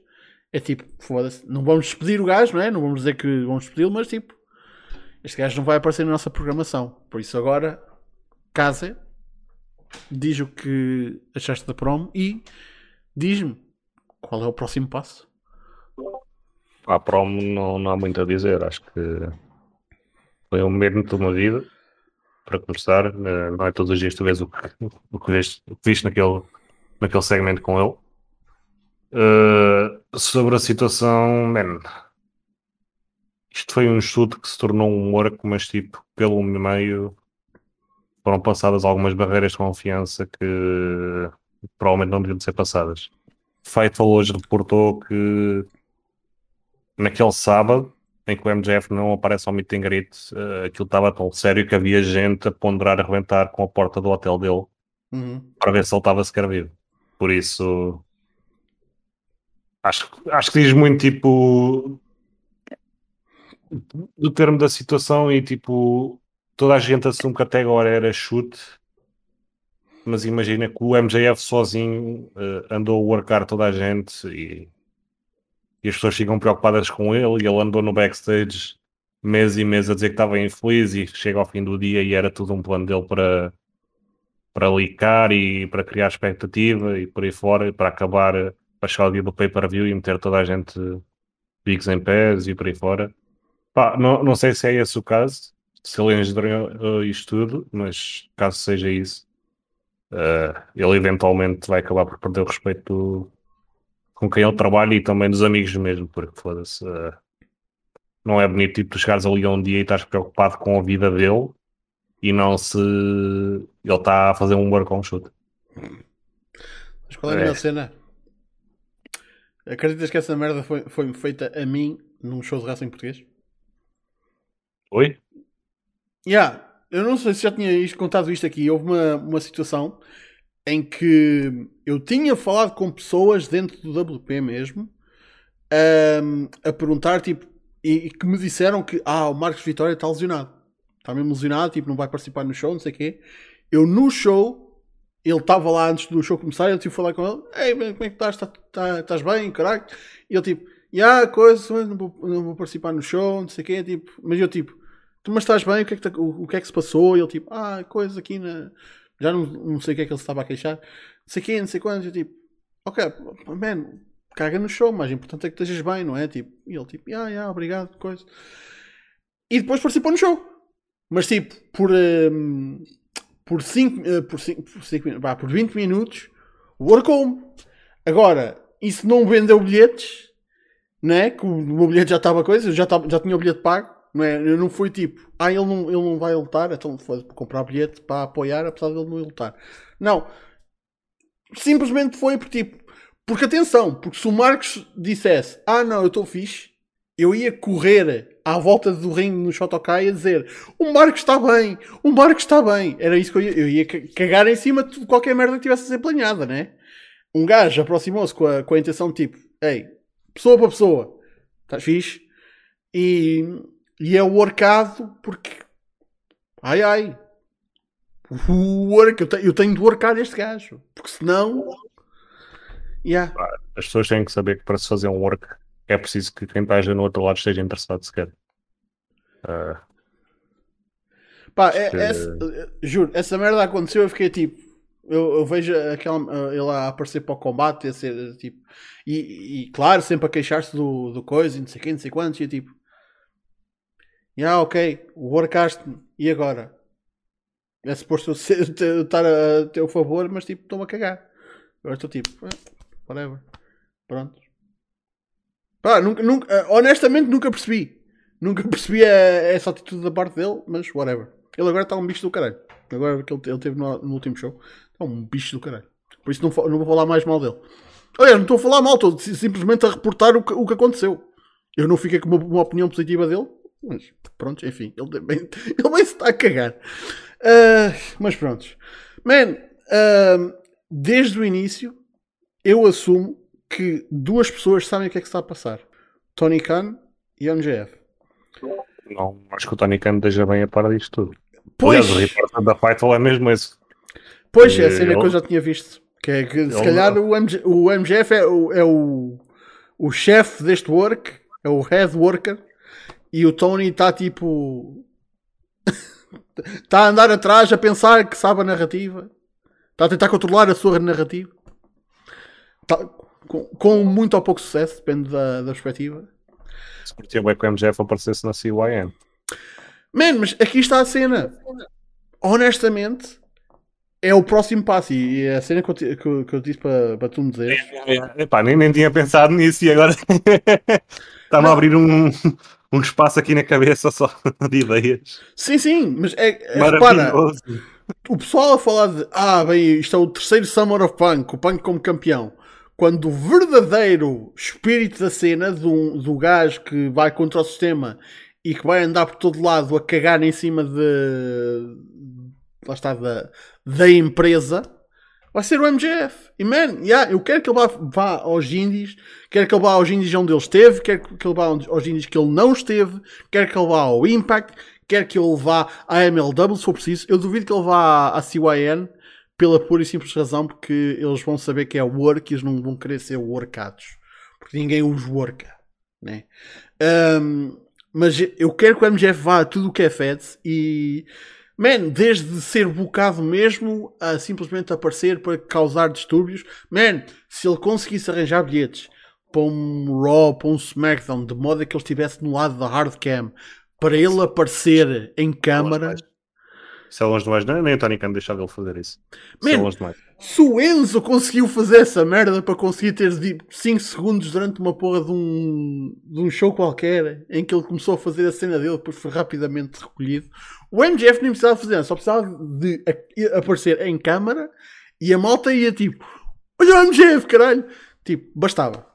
é tipo, foda-se, não vamos despedir o gajo, não é? Não vamos dizer que vamos despedi-lo, mas tipo, este gajo não vai aparecer na nossa programação. Por isso agora, casa, diz o que achaste da promo e diz-me qual é o próximo passo. A promo não, não há muito a dizer, acho que foi um momento de uma vida, para começar. Eh, não é todos os dias tu vês o que, o que, vês, o que viste naquele, naquele segmento com ele. Uh, sobre a situação, man, isto foi um chute que se tornou um work, mas tipo, pelo meio foram passadas algumas barreiras de confiança que provavelmente não deviam ser passadas. Fightful hoje reportou que naquele sábado em que o MJF não aparece ao meet and greet, uh, aquilo estava tão sério que havia gente a ponderar arrebentar com a porta do hotel dele uhum. para ver se ele estava sequer vivo. Por isso, acho, acho que diz muito tipo do termo da situação e tipo toda a gente assume que até agora era chute, mas imagina que o MJF sozinho uh, andou a workar toda a gente e e as pessoas ficam preocupadas com ele e ele andou no backstage meses e meses a dizer que estava infeliz e chega ao fim do dia e era tudo um plano dele para para licar e para criar expectativa e por aí fora, para acabar, para chegar ao dia do pay-per-view e meter toda a gente bigs em pés e por aí fora. Pá, não, não sei se é esse o caso, se ele engendrou isto tudo, mas caso seja isso, uh, ele eventualmente vai acabar por perder o respeito do, com quem ele trabalha e também dos amigos mesmo, porque foda-se. Uh, não é bonito tipo, tu chegares ali um dia e estás preocupado com a vida dele e não se ele está a fazer um work on shoot. Mas qual é a minha é. cena? Acreditas que essa merda foi, foi feita a mim num show de wrestling português? Oi? Yeah, eu não sei se já tinha contado isto aqui. Houve uma, uma situação em que eu tinha falado com pessoas dentro do WP mesmo um, a perguntar tipo e, e, que me disseram que ah, o Marcos Vitória está lesionado está mesmo lesionado, tipo, não vai participar no show, não sei o quê eu no show ele estava lá antes do show começar eu tive que falar com ele ei, como é que estás? Tá, tá, estás bem, caralho? e ele tipo, yeah, coisa, não vou, não vou participar no show, não sei o quê tipo, mas eu tipo, tu mas estás bem, o que é que, tá, o, o que, é que se passou? e ele tipo, ah, coisa aqui na já não, não sei o que é que ele estava a queixar. Não sei quem, não sei quantos. Eu tipo, ok, man, caga no show, mas o importante é que estejas bem, não é? Tipo, e ele tipo, ah, yeah, obrigado, coisa. E depois participou no show. Mas tipo, por, um, por 5 uh, por, cinco, por, bah, por 20 minutos, work-home. Agora, isso não vendeu bilhetes, né? Que o meu bilhete já estava coisa, já, tava, já tinha o bilhete pago. Não é? Eu não fui tipo, ah, ele não, ele não vai lutar, então foi comprar bilhete para apoiar, apesar de ele não lutar. Não. Simplesmente foi por tipo, porque atenção, porque se o Marcos dissesse, ah não, eu estou fixe, eu ia correr à volta do ringue no Shotokai a dizer o Marcos está bem, o Marcos está bem. Era isso que eu ia, eu ia cagar em cima de qualquer merda que tivesse a ser planeada, né? Um gajo aproximou-se com a, com a intenção de tipo, ei, pessoa para pessoa, estás fixe? E e é workado porque. Ai ai. O work, eu, tenho, eu tenho de workar este gajo. Porque senão. Yeah. as pessoas têm que saber que para se fazer um work é preciso que quem esteja no outro lado esteja interessado sequer. Uh, Pá, é, é, juro, essa merda aconteceu, eu fiquei tipo, eu, eu vejo aquela, ele a aparecer para o combate, a ser tipo, e, e claro, sempre a queixar-se do, do coisa, não sei quem, não sei quantos, e tipo, yeah, ok, o workast, e agora? É suposto eu estar a teu favor, mas tipo, estou-me a cagar. Agora estou tipo, eh, whatever. Pronto. Nunca, nunca, eh, honestamente nunca percebi. Nunca percebi a, essa atitude da parte dele, mas whatever. Ele agora está um bicho do caralho. Agora que ele, ele teve no, no, último show, está um bicho do caralho. Por isso não, não vou falar mais mal dele. Olha, não estou a falar mal, estou simplesmente a reportar o que, o que aconteceu. Eu não fiquei com uma, uma opinião positiva dele, mas pronto, enfim, ele bem, ele bem se está a cagar. Uh, mas pronto. Man, uh, desde o início, eu assumo que duas pessoas sabem o que é que está a passar: Tony Khan e MJF. Não, acho que o Tony Khan esteja bem a par disto tudo. Pois. Aliás, o repórter da Fightful é mesmo esse. Pois, é a cena ele... que eu já tinha visto. Que é que se calhar o, MG, o MGF é o, é o, o chefe deste work, é o head worker, e o Tony está tipo Está a andar atrás a pensar que sabe a narrativa. Está a tentar controlar a sua narrativa. Está, com, com, muito ou pouco sucesso, depende da, da perspectiva. Se curtia bem que o MJF aparecesse na CYN. Man, mas aqui está a cena. Honestamente, é o próximo passo. E é a cena que eu, que, que eu disse para, para tu me dizer. É, é, é. Epá, nem, nem tinha pensado nisso e agora está-me a abrir um, um espaço aqui na cabeça só de ideias. Sim, sim, mas é, é repara, o pessoal a falar de ah, bem, isto é o terceiro Summer of Punk, o Punk como campeão. Quando o verdadeiro espírito da cena do, do gajo que vai contra o sistema e que vai andar por todo lado a cagar em cima de lá está, da, da empresa vai ser o MJF. E man, yeah, eu quero que ele vá, vá aos indies, quero que ele vá aos indies onde ele esteve, quero que ele vá aos indies que ele não esteve, quero que ele vá ao Impact, quero que ele vá à MLW se for preciso. Eu duvido que ele vá à CYN pela pura e simples razão porque eles vão saber que é work e eles não vão querer ser workados. Porque ninguém os worka. Né? Um, mas eu quero que o MJF vá a tudo o que é Feds e Man, desde ser bocado mesmo a simplesmente aparecer para causar distúrbios. Man, se ele conseguisse arranjar bilhetes para um Raw, para um SmackDown, de modo a que ele estivesse no lado da hardcam, para ele aparecer em câmara. Se é longe demais, não, nem o Tony Khan deixar dele fazer isso. Se é longe demais. Se o Enzo conseguiu fazer essa merda para conseguir ter 5 segundos durante uma porra de um, de um show qualquer em que ele começou a fazer a cena dele, depois foi rapidamente recolhido. O MGF nem precisava fazer, só precisava de aparecer em câmara e a malta ia tipo: Olha o MGF, caralho! Tipo, bastava.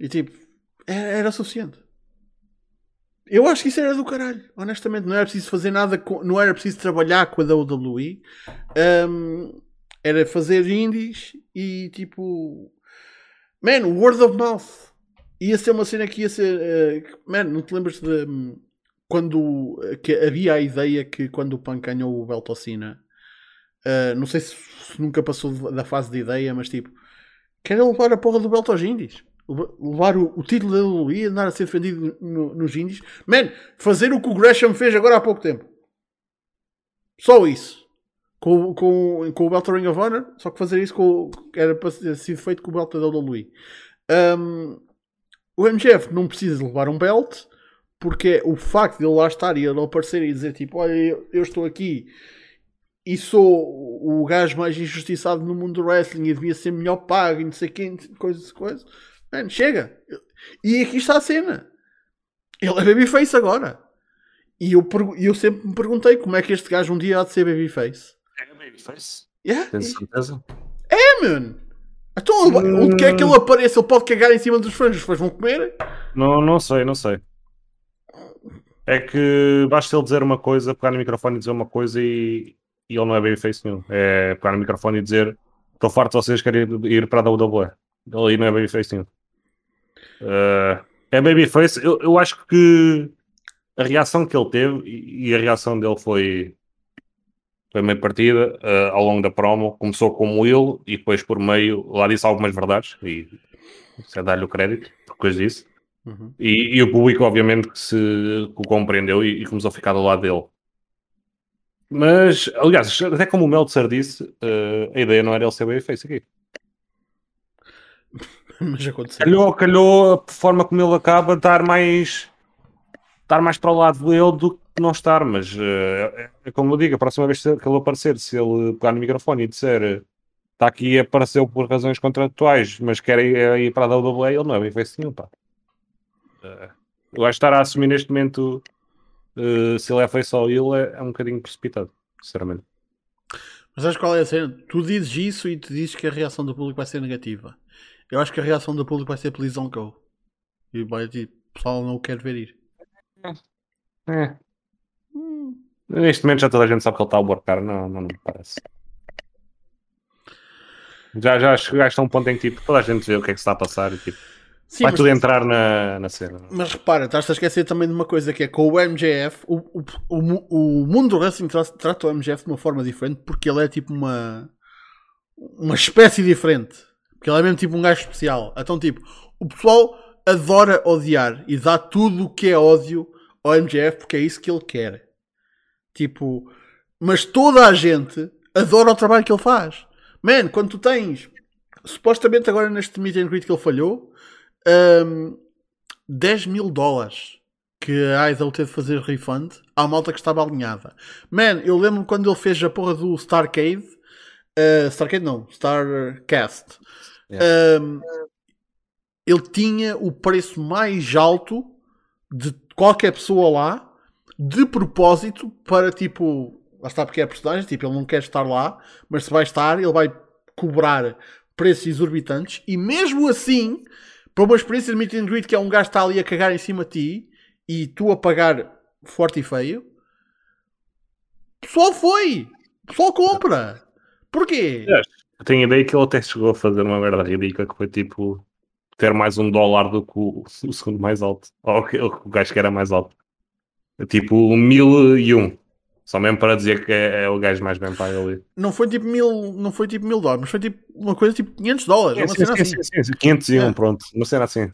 E tipo, era, era suficiente. Eu acho que isso era do caralho, honestamente. Não era preciso fazer nada, com, não era preciso trabalhar com a WWE. Um, era fazer indies e tipo. Man, word of mouth. Ia ser uma cena que ia ser. Uh, man, não te lembras de. Um, quando que havia a ideia que quando o Punk ganhou o belt ao Cena, uh, não sei se, se, nunca passou da fase de ideia, mas tipo, quer levar a porra do belt aos indies. Levar o, o título da WWE andar a ser defendido no, nos indies. Man, fazer o que o Gresham fez agora há pouco tempo. Só isso. Com, com, com o Belt Ring of Honor, só que fazer isso com, era para ser feito com o belt da WWE. Um, o MGF não precisa levar um belt porque o facto de ele lá estar e ele aparecer e dizer tipo, olha, eu, eu estou aqui e sou o gajo mais injustiçado no mundo do wrestling e devia ser melhor pago e não sei quem, coisas, coisas. Mano, chega. E aqui está a cena. Ele é babyface agora. E eu, eu sempre me perguntei como é que este gajo um dia há de ser babyface. É babyface? Yeah. Tens certeza? É, mano. Então, hum... onde quer que ele apareça, ele pode cagar em cima dos fãs, os fãs vão comer? Não, não sei, não sei. É que basta ele dizer uma coisa, pegar no microfone e dizer uma coisa e, e ele não é babyface nenhum. É pegar no microfone e dizer estou farto de vocês querem ir para a WWE. Ele não é babyface nenhum. Uh, é babyface. Eu, eu acho que a reação que ele teve e a reação dele foi, foi meio partida uh, ao longo da promo. Começou como ele e depois por meio lá disse algumas verdades e Isso é dar-lhe o crédito, por coisa disso. Uhum. E, e o público, obviamente, que se que o compreendeu e, e começou a ficar do lado dele. Mas, aliás, até como o Meltzer disse, uh, a ideia não era ele ser feito aqui. Mas aconteceu. Calhou, calhou a forma como ele acaba dar mais estar mais para o lado dele do que não estar, mas uh, é, é, como eu digo, a próxima vez que ele aparecer, se ele pegar no microfone e disser está aqui e apareceu por razões contratuais, mas quer ir, ir para a WWE, ele não é bem feito nenhum, pá. Uh, eu acho que estar a assumir neste momento uh, se ele é feito só ele é, é um bocadinho precipitado, sinceramente. Mas sabes qual é a cena? Tu dizes isso e tu dizes que a reação do público vai ser negativa. Eu acho que a reação do público vai ser please don't go. E vai tipo, o pessoal não quer ver ir. É. Hum. Neste momento já toda a gente sabe que ele está a workar, não, não me parece. Já, já chegaste a um ponto em que tipo, toda a gente vê o que é que se está a passar e tipo, Sim, vai tudo entrar na, na cena. Mas repara, estás a esquecer também de uma coisa que é com o MJF, o, o, o, o mundo do wrestling trata o MJF de uma forma diferente porque ele é tipo uma uma espécie diferente. Porque ele é mesmo tipo um gajo especial. Então, tipo, o pessoal adora odiar e dá tudo o que é ódio ao MJF porque é isso que ele quer. Tipo, mas toda a gente adora o trabalho que ele faz. Man, quando tu tens, supostamente agora neste meet and greet que ele falhou, um, 10 mil dólares que a Idol teve de fazer refund à malta que estava alinhada. Man, eu lembro quando ele fez a porra do Starcade, uh, Starcade não, Starcast. Yeah. Um, ele tinha o preço mais alto de qualquer pessoa lá, de propósito, para tipo. Lá está porque é a personagem, tipo, ele não quer estar lá, mas se vai estar, ele vai cobrar preços exorbitantes e mesmo assim, para uma experiência de meet and greet que é um gajo que está ali a cagar em cima de ti e tu a pagar forte e feio, pessoal foi, pessoal compra. Porquê? Eu tenho a ideia que ele até chegou a fazer uma merda ridícula que foi tipo ter mais um dólar do que o, o segundo mais alto. Ou o, gajo que era mais alto. Tipo, mil e um. Só mesmo para dizer que é, é o gajo mais bem pago ali. Não foi tipo mil, não foi tipo mil dólares, mas foi tipo uma coisa tipo 500 dólares. Sim, uma sim, cena sim, assim. sim, sim, 501, é. pronto. Uma cena assim.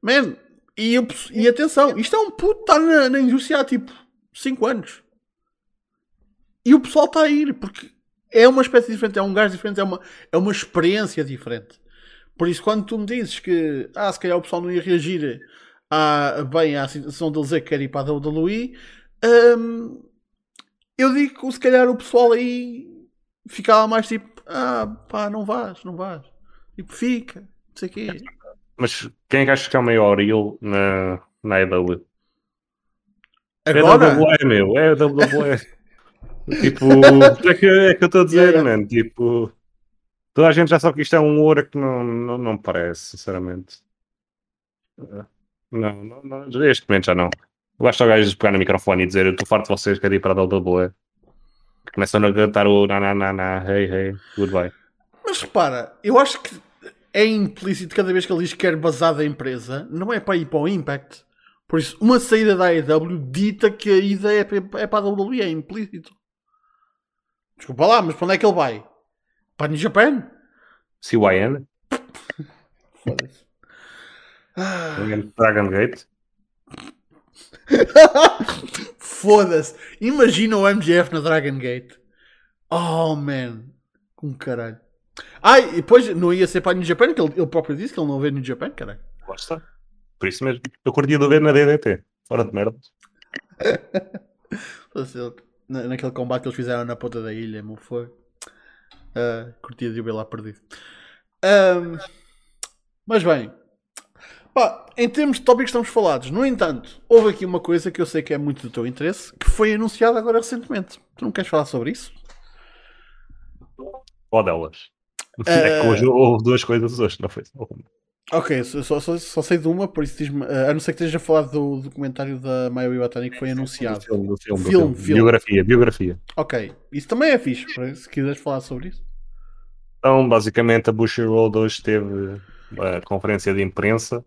Man, e, e atenção, isto é um puto está na, na indústria há tipo 5 anos. E o pessoal está a ir, porque é uma espécie diferente, é um gajo diferente, é uma, é uma experiência diferente. Por isso, quando tu me dizes que ah, se calhar o pessoal não ia reagir à, bem à situação de dizer que quer ir para a WWE, hum, eu digo que se calhar o pessoal aí ficava mais tipo, ah pá, não vais, não vais. Tipo, fica, não sei o quê. Mas quem é que achas que é o maior ele na, na EW? Agora? É a WWE, meu, é a WWE. tipo, é que, é que eu estou a dizer, yeah, yeah. man, tipo Toda a gente já sabe que isto é um ouro que não, não, não parece, sinceramente. Não, não, não, neste momento já não. Basta o gajo pegar no microfone e dizer eu estou farto de vocês, quero ir para a WWE. Começam a cantar o na na na na, hey hey, goodbye. Mas repara, eu acho que é implícito cada vez que ele diz que quer basar da empresa, não é para ir para o Impact. Por isso, uma saída da AEW dita que a ida é, é para a WWE, é implícito. Desculpa lá, mas para onde é que ele vai? Para New Japan? CYN? Foda-se. Dragon Gate? Foda-se. Imagina o MGF na Dragon Gate. Oh, man. Com caralho. Ai, e depois não ia ser para New Japan, que ele, ele próprio disse que ele não vê New Japan, caralho. Gosta. Por isso mesmo. Eu curtia de ver na DDT. Fora de merda. Naquele combate que eles fizeram na ponta da ilha, meu foi. Uh, curtia de o ver lá perdido. Um, mas bem, pá, em termos de tópicos estamos falados. No entanto, houve aqui uma coisa que eu sei que é muito do teu interesse, que foi anunciada agora recentemente. Tu não queres falar sobre isso? Qual delas? Uh... É que hoje houve duas coisas hoje, não foi só uma. Ok, só, só, só, sei de uma, por isso diz-me. Uh, a não ser que esteja a falar do documentário da Maio Iwatani que foi anunciado. Do filme, do filme, filme, filme. filme, Biografia, biografia. Ok, isso também é fixe, se quiseres falar sobre isso. Então, basicamente, a Bushiroad hoje teve a conferência de imprensa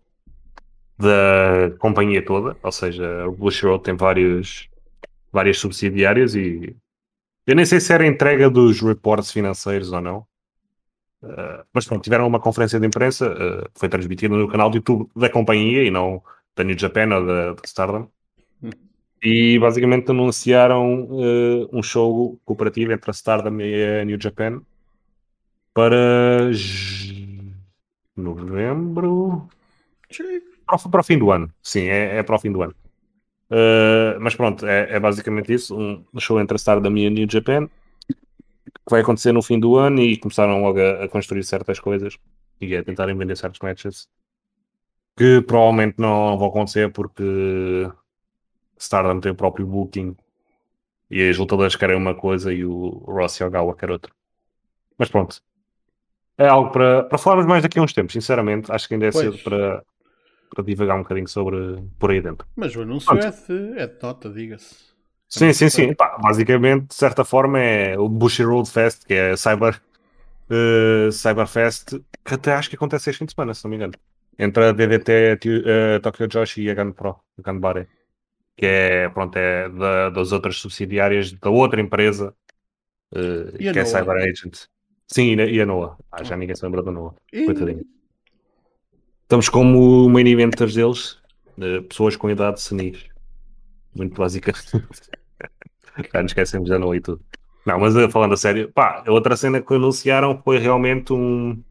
da companhia toda, ou seja, o Bushiroad tem vários, várias subsidiárias e eu nem sei se era entrega dos reportes financeiros ou não. Uh, mas pronto, tiveram uma conferência de imprensa, uh, foi transmitida no canal do YouTube da companhia e não da New Japan ou da, da Stardom. Hum. E basicamente anunciaram uh, um show cooperativo entre a Stardom e a New Japan para novembro. Para, para o fim do ano, sim, é, é para o fim do ano. Mas pronto, é, é, basicamente isso: um show entre a Stardom e a New Japan que vai acontecer no fim do ano e começaram logo a, a construir certas coisas e a tentarem vender certos matches que provavelmente não vão acontecer porque Stardom tem o próprio booking e as lutadoras querem uma coisa e o Ross Ogawa quer outra. Mas pronto. É algo para, para falarmos mais daqui a uns tempos, sinceramente. Acho que ainda é pois. cedo para, para divagar um bocadinho sobre por aí dentro. Mas o anúncio é de, é de nota, diga-se. Sim, sim, sim. Pá, basicamente, de certa forma, é o Bushy Road Fest, que é Cyber, uh, Cyberfest, que até acho que acontece este fim de semana, se não me engano. Entre a DDT, uh, Tokyo Joshi e a Gun Pro, a Gunbare. Que é, pronto, é da, das outras subsidiárias da outra empresa, uh, que é Cyber Agent. Sim, e a Noah. Ah, já ninguém se lembra da Noah. E... Coitadinho. Estamos como main eventers deles, pessoas com idade senis. Muito basicamente. Já nos esquecemos da Noah e tudo. Não, mas eh, falando a sério, pá, a outra cena que anunciaram foi realmente um,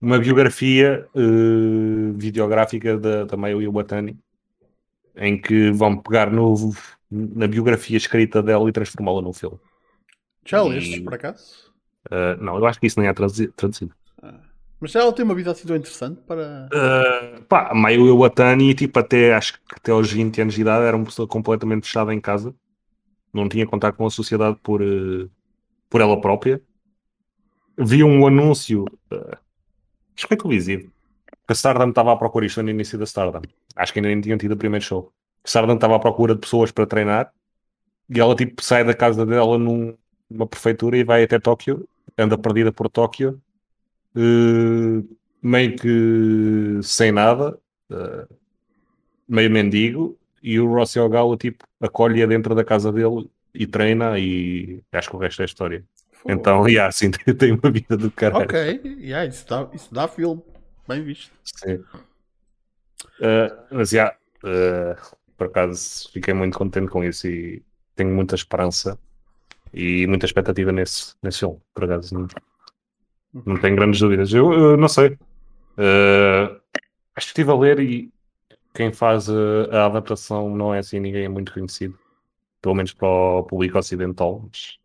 uma biografia uh, videográfica da, da Mayu Iwatani, em que vão pegar no, na biografia escrita dela e transformá-la num filme. Já leste, por acaso? Uh, não, eu acho que isso nem é traduzido. Ah. Mas ela tem uma vida assim tão interessante para. Uh, pá, Mayu Iwatani, tipo, até acho que até aos 20 anos de idade era uma pessoa completamente fechada em casa não tinha contato com a sociedade por, uh, por ela própria. Vi um anúncio, uh, acho que que a Stardom estava à procura, isto no início da Stardom, acho que ainda nem tinham tido o primeiro show. A Stardom estava à procura de pessoas para treinar e ela tipo sai da casa dela num, numa prefeitura e vai até Tóquio, anda perdida por Tóquio, uh, meio que sem nada, uh, meio mendigo, e o Rossi Ogala tipo acolhe-a dentro da casa dele e treina e acho que o resto é história. Pô. Então, yeah, assim, tem uma vida do caralho. Ok, yeah, isso, dá, isso dá filme. Bem visto. Sim. Uh, mas, já, yeah, uh, por acaso, fiquei muito contente com isso e tenho muita esperança e muita expectativa nesse, nesse filme. Por acaso, não, não tenho grandes dúvidas. Eu, eu não sei. Uh, acho que estive a ler e quem faz a, a, adaptação não é assim ninguém é muito conhecido, pelo menos para o público ocidental, mas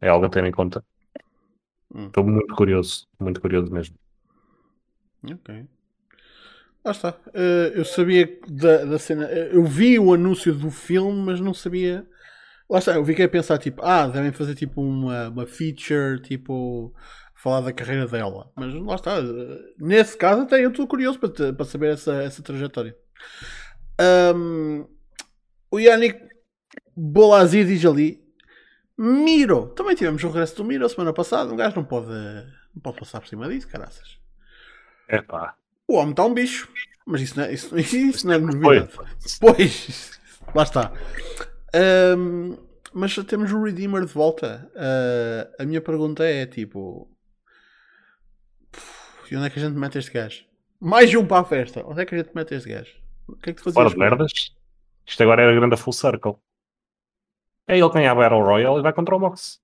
é algo a ter em conta. Hum. Estou muito curioso, muito curioso mesmo. Ok. Lá está. Uh, eu sabia da, da cena. Eh, eu vi o anúncio do filme, mas não sabia. Lá está, eu fiquei a pensar tipo, ah, devem fazer tipo uma, uma feature, tipo, falar da carreira dela. Mas lá está. Eh, nesse caso até eu estou curioso para, para saber essa, essa trajetória. Um, o Yannick Bolazzi diz ali: Miro. Também tivemos o regresso do Miro semana passada. Um gajo não pode, não pode passar por cima disso, caraças. É pá. O homem está um bicho. Mas isso não é, isso, isso não é novidade. Pois, lá está. Um, mas temos o Redeemer de volta. Uh, a minha pergunta é tipo: e onde é que a gente mete este gajo? Mais um para a festa. Onde é que a gente mete este gajo? O que é que tu fazias? Fora de merdas. Isto agora é a grande full circle. É ele quem a Battle Royale e vai contra o Mox.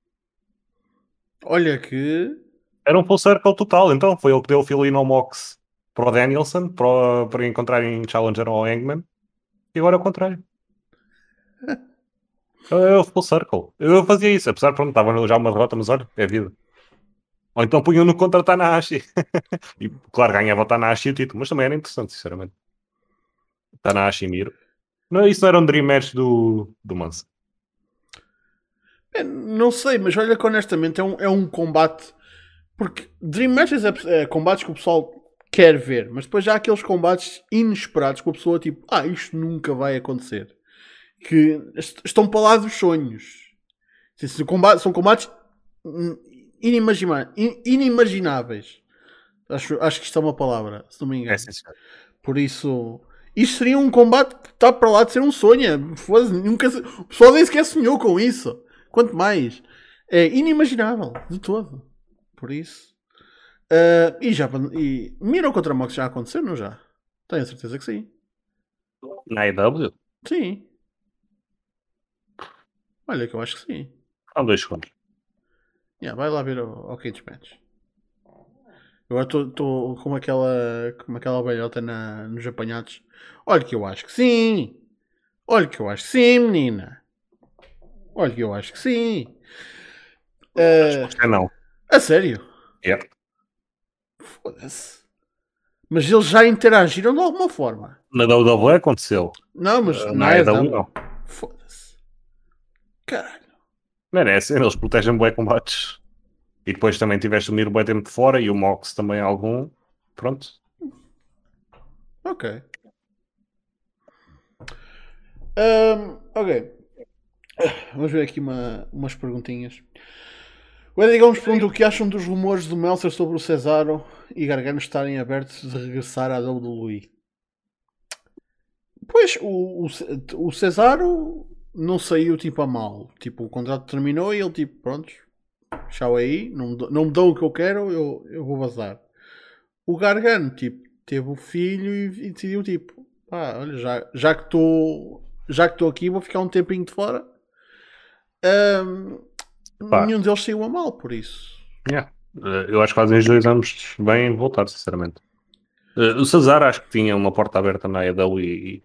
Olha que. Era um full circle total, então. Foi ele que deu o filino ao Mox para o Danielson, para, para encontrarem Challenger ao Hangman. E agora é o contrário. é o full circle. Eu fazia isso, apesar de pronto, estava já uma derrota, mas olha, é vida. Ou então punham no contra Tanahashi. e claro, ganhava o Tanahashi o título, mas também era interessante, sinceramente. Tanahashi e Miro. Não, isso não era um Dream Match do, do Mansa. É, não sei, mas olha que honestamente é um, é um combate. Porque Dream Matches é, é, combates que o pessoal quer ver, mas depois já há aqueles combates inesperados que a pessoa tipo, ah, isto nunca vai acontecer. Que estão para lá dos sonhos. São combates inimagina inimagináveis. Acho, acho que isto é uma palavra, se não me engano. É, Por isso, isto seria um combate que está para lá de ser um sonho. Nunca, o pessoal nem sequer sonhou com isso. Quanto mais. É inimaginável, de todo. Por isso. Uh, e já e Miro contra Mox já aconteceu, não já? Tenho a certeza que sim. Na AEW? Sim. Olha que eu acho que sim. Há dois segundos. Yeah, vai lá ver o, o Cage Match. Agora estou como aquela, como aquela velhota na, nos apanhados. Olha que eu acho que sim. Olha que eu acho que sim, menina. Olha que eu acho que sim. Uh, é não. A sério? Yeah. Foda-se. Mas eles já interagiram de alguma forma. Na WWE aconteceu. Não, mas uh, na AEW não. Foda-se. Caralho. Merece, eles protegem bem combates. E depois também tiveste o tempo de fora e o Mox também algum. Pronto. Ok. Um, ok. Vamos ver aqui uma, umas perguntinhas. O Edigão nos pergunta o que acham dos rumores do Meltzer sobre o Cesaro e Gargano estarem abertos de regressar à WWE. Pois, o, o, o Cesaro não saiu tipo a mal. Tipo, o contrato terminou e ele tipo, pronto, tchau aí, não, não me dão o que eu quero, eu, eu vou vazar. O Gargano, tipo, teve o filho e, e decidiu tipo, pá, olha, já, já que estou já que estou aqui, vou ficar um tempinho de fora. Um, nenhum deles saiu a mal, por isso. Yeah. Eh, eu acho que fazem dois anos bem voltar, sinceramente. Uh, o Cesar acho que tinha uma porta aberta na AEW e, e,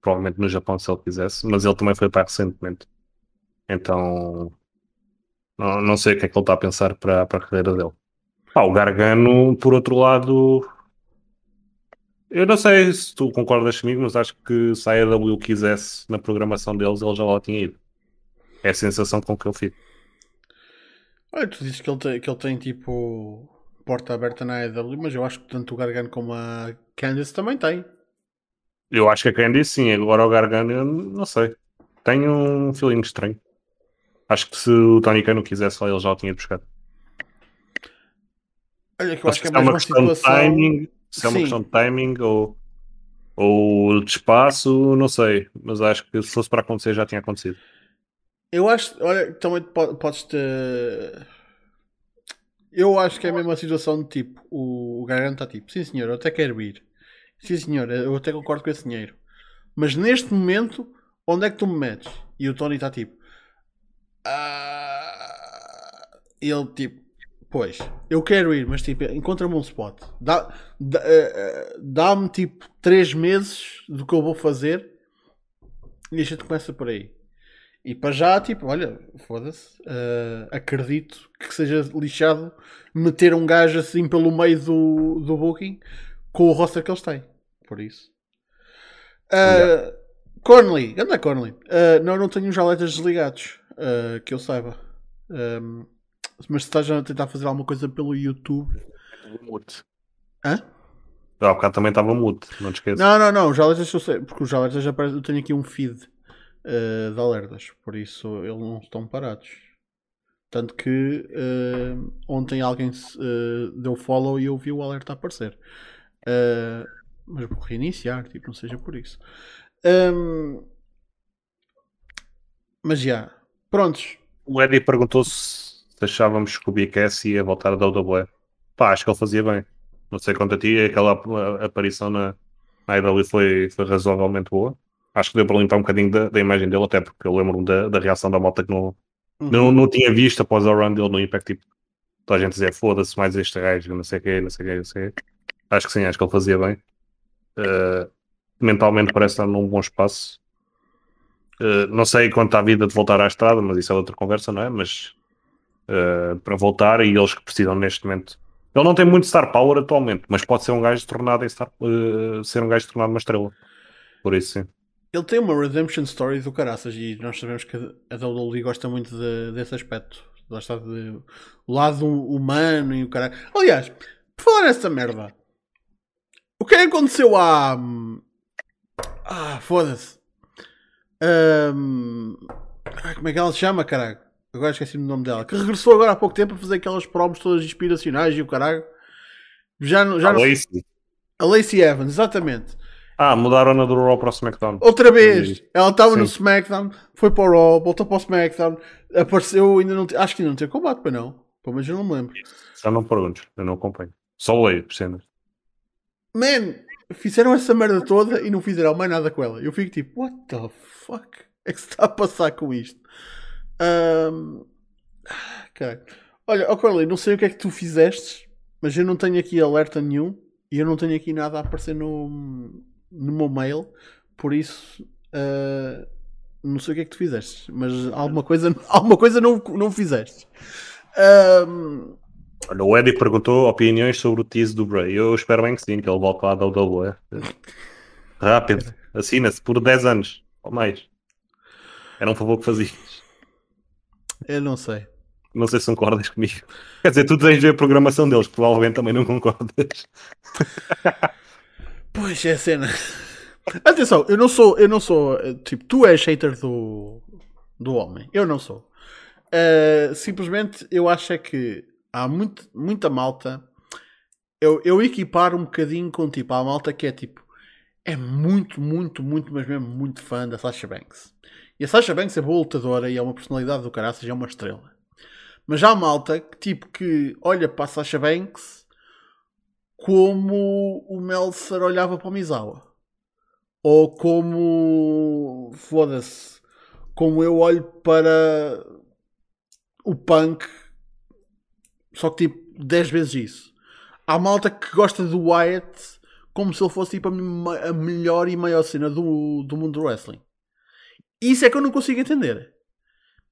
provavelmente no Japão se ele quisesse, mas ele também foi para recentemente. Então não, não sei o que é que ele está a pensar para, para a carreira dele. Pá, o Gargano, por outro lado, eu não sei se tu concordas comigo, mas acho que se a AEW quisesse na programação deles, ele já lá tinha ido. É a sensação com que eu fico. Olha, tu dizes que ele tem, que ele tem tipo porta aberta na AEW, mas eu acho que tanto o Gargano como a Candice também tem. Eu acho que a Candice sim, agora o Gargano eu não sei. Tenho um feeling estranho. Acho que se o Tony Khan não quisesse ele já o tinha buscado. Olha, que eu acho, que é mais uma, uma questão situação... de timing, se é uma sim. questão de timing ou, ou de espaço, não sei. Mas acho que se fosse para acontecer já tinha acontecido. Eu acho, olha, também podes te. Eu acho que é a mesma situação de tipo, o, o garganta está tipo, sim senhor, eu até quero ir. Sim senhor, eu até concordo com esse dinheiro. Mas neste momento, onde é que tu me metes? E o Tony está tipo, ah, ele tipo, pois, eu quero ir, mas tipo, encontra-me um spot. Dá-me dá, dá tipo 3 meses do que eu vou fazer e a gente começa por aí. E para já, tipo, olha, foda-se, uh, acredito que seja lixado meter um gajo assim pelo meio do, do booking com o roster que eles têm. Por isso. Uh, yeah. Conley, anda Conley. Uh, não, não tenho os aletas desligados, uh, que eu saiba. Um, mas se estás a tentar fazer alguma coisa pelo YouTube. Mute. Hã? Há bocado também estava mute, não te esqueças. Não, não, não, os alertas eu sei, porque os alertas já aparecem, eu tenho aqui um feed uh, de alertas, por isso eles não estão parados. Tanto que uh, ontem alguém uh, deu follow e eu vi o alerta aparecer. mas vou reiniciar, tipo, não seja por isso. Um, mas já, prontos. O Eddie perguntou se achávamos que o BKS ia voltar a WWE. Pá, acho que ele fazia bem. Não sei quanto a ti, aquela aparição na, na IW foi, foi razoavelmente boa acho que deu para limpar um bocadinho da, da imagem dele, até porque eu lembro da, da reação da malta que não, uhum. não, não tinha visto após a run dele no Impact, tipo, toda a gente dizer foda-se mais este gajo, não sei o quê, não sei o quê, não sei o quê. Acho que sim, acho que ele fazia bem. Uh, mentalmente parece estar num bom espaço. Uh, não sei quanto à vida de voltar à estrada, mas isso é outra conversa, não é? Mas uh, para voltar e eles que precisam neste momento. Ele não tem muito star power atualmente, mas pode ser um gajo tornado em star, ser um gajo tornado uma estrela. Por isso sim. Ele tem uma redemption story do caraças e nós sabemos que a WWE gosta muito de, desse aspecto. Lá está de, o lado humano e o caralho. Aliás, por falar nessa merda, o que é aconteceu à. Ah, foda-se. Um... Como é que ela se chama, caralho? Agora esqueci o nome dela. Que regressou agora há pouco tempo a fazer aquelas promos todas inspiracionais e o caralho. Já, já a Lacey. A Lacey Evans, exatamente. Ah, mudaram-na do Raw para o SmackDown. Outra vez! Ela estava no SmackDown, foi para o Raw, voltou para o SmackDown, apareceu, ainda não acho que ainda não teve combate, para não. Pô, mas eu não me lembro. Já não perguntes, eu não acompanho. Só leio por cenas. Man, fizeram essa merda toda e não fizeram mais nada com ela. Eu fico tipo, what the fuck é que se está a passar com isto? Um... Cara. Olha, oh Corley, não sei o que é que tu fizeste, mas eu não tenho aqui alerta nenhum e eu não tenho aqui nada a aparecer no, no meu mail, por isso uh, não sei o que é que tu fizeste, mas alguma coisa, alguma coisa não, não fizeste. Um... Olha, o Eddie perguntou opiniões sobre o tease do Bray. Eu espero bem que sim, que ele volte lá da WWE. Rápido, assina-se por 10 anos ou mais. Era um favor que fazias. Eu não sei. Não sei se concordas comigo. Quer dizer, tu tens de ver a programação deles, provavelmente também não concordas. pois é, cena. Atenção, eu não sou, eu não sou, tipo, tu és hater do, do homem. Eu não sou. Uh, simplesmente eu acho é que há muito, muita malta. Eu, eu equiparo um bocadinho com tipo a malta que é tipo é muito, muito, muito, mas mesmo muito fã da Sasha Banks. E a Sasha Banks é boa lutadora e é uma personalidade do caraças, é uma estrela. Mas há malta que tipo que olha para a Sasha Banks como o Meltzer olhava para o Misawa. Ou como foda-se, como eu olho para o punk, só que tipo 10 vezes isso. Há malta que gosta do Wyatt como se ele fosse tipo a, melhor e maior cena do, do mundo do wrestling. Isso é que eu não consigo entender.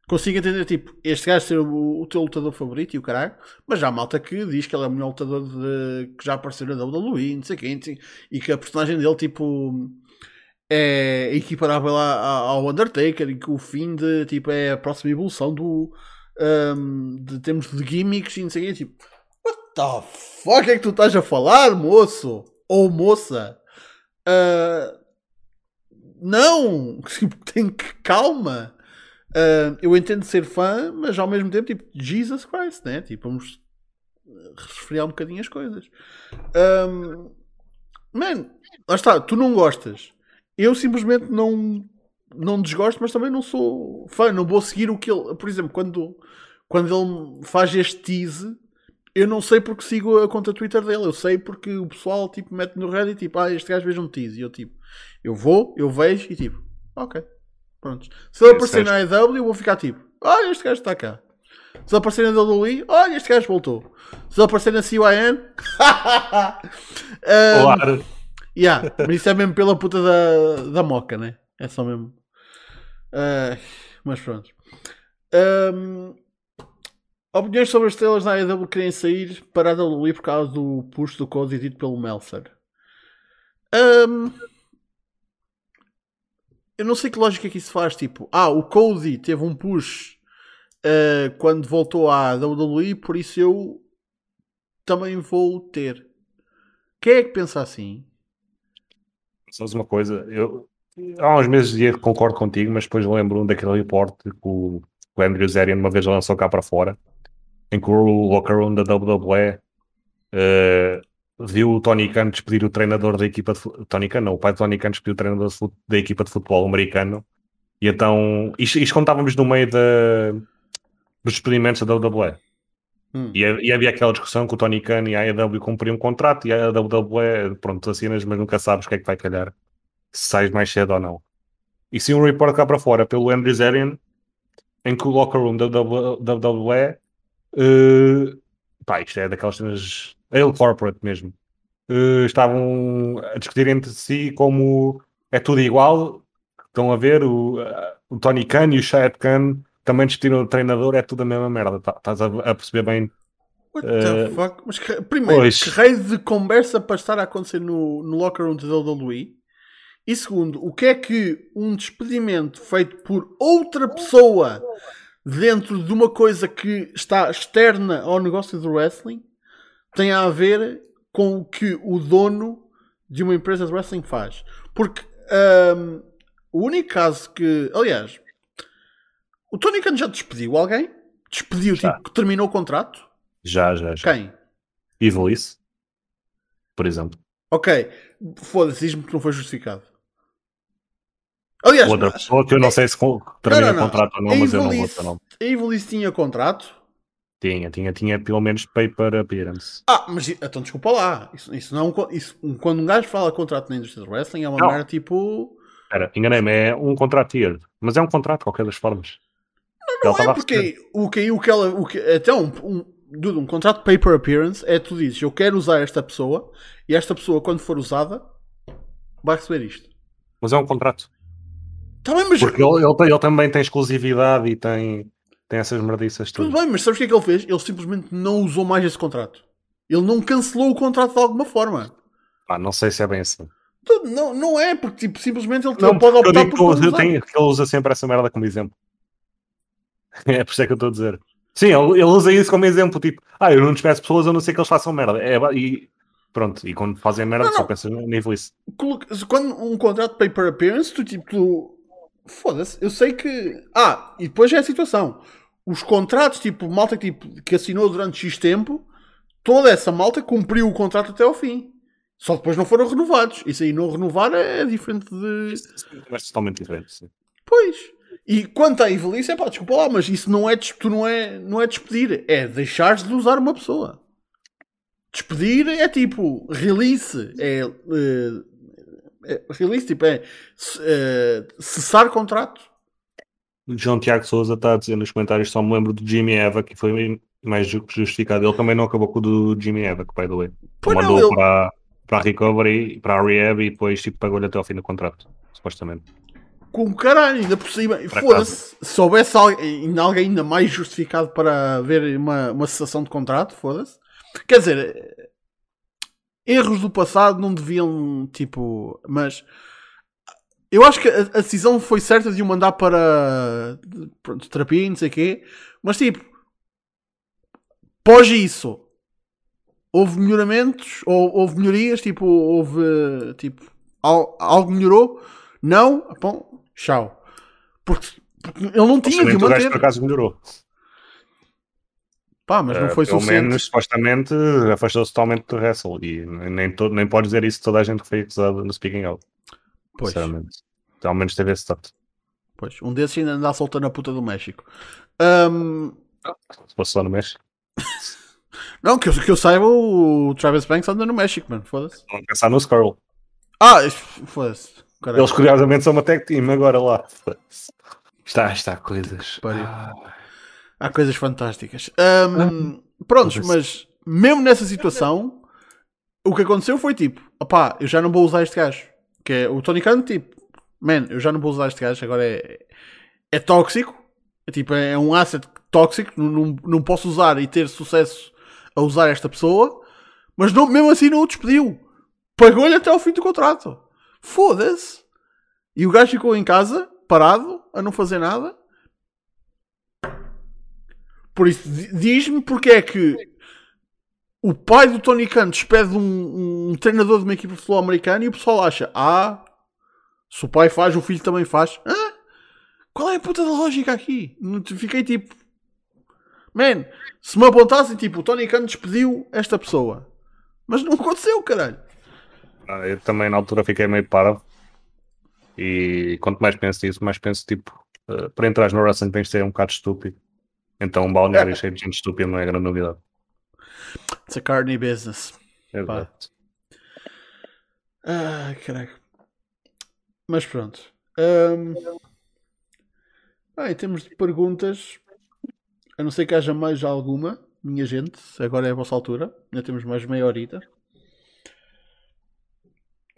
Consigo entender, tipo, este gajo ser o, o teu lutador favorito e o caralho, mas já há malta que diz que ele é o melhor lutador de, que já apareceu na WWE, não sei quem, e que a personagem dele, tipo, é equiparável ao Undertaker e que o fim de, tipo, é a próxima evolução do, um, de termos de gimmicks e não sei o quê, tipo, what the fuck é que tu estás a falar, moço? Ou moça? Uh, não! Tipo, tem que calma! Uh, eu entendo ser fã, mas ao mesmo tempo, tipo, Jesus Christ, né? Tipo, vamos resfriar um bocadinho as coisas. Um, man, lá está, tu não gostas. Eu simplesmente não não desgosto, mas também não sou fã, não vou seguir o que ele. Por exemplo, quando, quando ele faz este tease, eu não sei porque sigo a conta Twitter dele, eu sei porque o pessoal tipo, mete no Reddit tipo, ah, este gajo veja um tease. E eu tipo, eu vou, eu vejo e tipo, ok, pronto. Se ele aparecer na AEW, eu vou ficar tipo, olha, este gajo está cá. Se ele aparecer na WWE, olha, este gajo voltou. Se ele aparecer na CYN, um, claro. yeah, mas isso é mesmo pela puta da, da moca, né? É só mesmo. Uh, mas pronto. Um, opiniões sobre as estrelas na AEW querem sair para a WWE por causa do push do Cody dito pelo Meltzer. Um, eu não sei que lógica é que isso faz. Tipo, ah, o Cody teve um push uh, quando voltou à WWE, por isso eu também vou ter. Quem é que pensa assim? Sabes uma coisa? Eu, há uns meses dizia que concordo contigo, mas depois lembro daquele report que o, o Andrew Zerian uma vez lançou cá para fora, em que o locker room da WWE uh, viu o Tony Khan despedir o treinador da equipa de Tony Khan, não, o pai de Tony Khan despediu o treinador da equipa de futebol americano, e então, isto, isto contávamos no meio da, dos despedimentos da WWE. Hum. E, e, havia aquela discussão que o Tony Khan e a AEW cumpriam um contrato e a WWE, pronto, assinas, mas nunca sabes o que é que vai calhar se sais mais cedo ou não. E se um report cá para fora pelo Andrew Zarian, em que o locker room da WWE, uh, pá, isto é daquelas cenas, ele corporate mesmo, uh, estavam a discutir entre si como é tudo igual, estão a ver, o, uh, o Tony Khan e o Shad Khan também discutiram o treinador, é tudo a mesma merda, tá, estás a, a perceber bem What the uh, fuck? Mas que, primeiro, pois. que raio de conversa para estar a acontecer no, no locker room da WWE e segundo, o que é que um despedimento feito por outra pessoa dentro de uma coisa que está externa ao negócio do wrestling tem a ver com o que o dono de uma empresa de wrestling faz? Porque um, o único caso que. Aliás, o Tony Khan já despediu alguém? Despediu, já. tipo, terminou o contrato? Já, já, já. Quem? Ivalice, por exemplo. Ok, foda-se, diz-me que não foi justificado. Aliás, outra pessoa que eu não sei se termina não, não, não. contrato ou não, mas eu não vou nome. A Ivalice tinha contrato? Tinha, tinha, tinha pelo menos paper appearance. Ah, mas então desculpa lá. Isso, isso não é isso, quando um gajo fala contrato na indústria do wrestling é uma Não. merda tipo. Espera, enganei-me, é um contrato tier. Mas é um contrato de qualquer das formas. Não estava é porque o que, o que ela. O que, até um, um, dude, um contrato de paper appearance é tu dizes eu quero usar esta pessoa e esta pessoa, quando for usada, vai receber isto. Mas é um contrato. Tá bem, mas. Porque ele, ele, ele também tem exclusividade e tem, tem essas merdiças Tudo todas. bem, mas sabes o que é que ele fez? Ele simplesmente não usou mais esse contrato. Ele não cancelou o contrato de alguma forma. Pá, não sei se é bem assim. Tudo- Não, não é, porque tipo, simplesmente ele, Não, pode optar por que eu tenho- que ele usa sempre essa merda como exemplo. É por isso é que eu estou a dizer. Sim, ele, ele usa isso como exemplo, tipo, ah, eu não despeço pessoas, a não ser que eles façam merda. É, e pronto, e quando fazem merda, Não, só não. pensas no nível isso. Quando um contrato de paper appearance, tu tipo, tu... foda-se, eu sei que. Ah, e depois é a situação. Os contratos, tipo, malta que, tipo, que assinou durante X tempo, toda essa malta cumpriu o contrato até ao fim. Só depois não foram renovados. Isso aí não renovar é diferente de. É totalmente diferente. sim. Pois. E quanto à Ivalice, é pá, desculpa lá, mas isso não é, tu não é, não é despedir, é deixares de usar uma pessoa. Despedir é tipo release, é, eh, é release, tipo, é eh, cessar contrato. O João Tiago Souza está a dizer nos comentários, só me lembro do Jimmy Eva, que foi mais ju- justificado. Ele também não acabou com o do Jimmy Eva, que by the way. Pois não, mandou ele- para, para a recovery, para a rehab e depois tipo, pagou-lhe até ao fim do contrato, supostamente. Com caralho, ainda por cima. Foda-se. Se houvesse alguém, ainda alguém ainda mais justificado para haver uma, uma cessação de contrato, foda-se. Quer dizer, erros do passado não deviam, tipo. Mas. Eu acho que a, a decisão foi certa de o mandar para. Pronto, terapia e não sei o quê. Mas, tipo. Pós isso. Houve melhoramentos, ou houve melhorias, tipo, houve. Tipo, al- algo melhorou. Não, bom, tchau. Porque, porque ele não tinha que Supostamente o gajo manter. por acaso melhorou. Pá, mas não Eh, foi Pelo suficiente. menos, supostamente, afastou-se totalmente do wrestle. E nem, to, nem pode dizer isso toda a gente que foi acusada no Speaking Out. Pois, Sinceramente. Então, ao menos teve esse tato. pois. Um desses ainda anda a soltar na puta do México. Ahm, Se fosse só no México. não, que eu, que eu saiba, o Travis Banks anda no México, mano. Foda-se. Vamos pensar no Skrull. Ah, foda-se. Eles, curiosamente, são uma tag team agora lá. Está, está coisas. Pariu. Ah, Há coisas fantásticas. Ahm, prontos, Foda-se. mas mesmo nessa situação, o que aconteceu foi tipo: opá, eu já não vou usar este gajo. Que é o Tony Khan, tipo, man, eu já não vou usar este gajo, agora é, é tóxico. É, tipo, é um asset tóxico, não, não, não posso usar e ter sucesso a usar esta pessoa, mas não, mesmo assim não o despediu. Pagou-lhe até ao fim do contrato. Foda-se. E o gajo ficou em casa, parado, a não fazer nada. Por isso, di- diz-me porque é que o pai do Tony Khan despede um, um treinador de uma equipe de futebol americano e o pessoal acha: ah, se o pai faz, o filho também faz. Hã? Qual é a puta da lógica aqui? Fiquei tipo, man, se me apontassem, tipo, o Tony Khan despediu esta pessoa, mas não aconteceu, caralho. Ah, Eu também na altura fiquei meio parado. E quanto mais penso nisso, mais penso tipo, eh, para entrar no wrestling tens de ser um bocado estúpido. Então um balneário cheio de gente estúpida não é grande novidade. It's a carny business. Exato. Ai, caralho. Mas pronto. Ahm, ah, em termos de perguntas, a não ser que haja mais alguma, minha gente, agora é a vossa altura, ainda temos mais meia horita.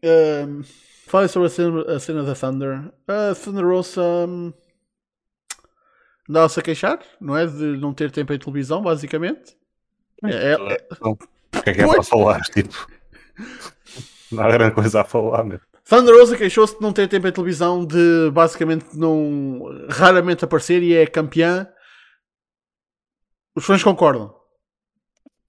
Ahm, falem sobre a cena, a cena da Thunder. A Thunder Rosa hum, andava-se a queixar, não é? De não ter tempo em televisão, basicamente. É, é- O que é que é para falar? Tipo, não há grande coisa a falar, meu. Thunder Rosa queixou-se de não ter tempo em televisão, de basicamente não raramente aparecer e é campeã. Os fãs concordam.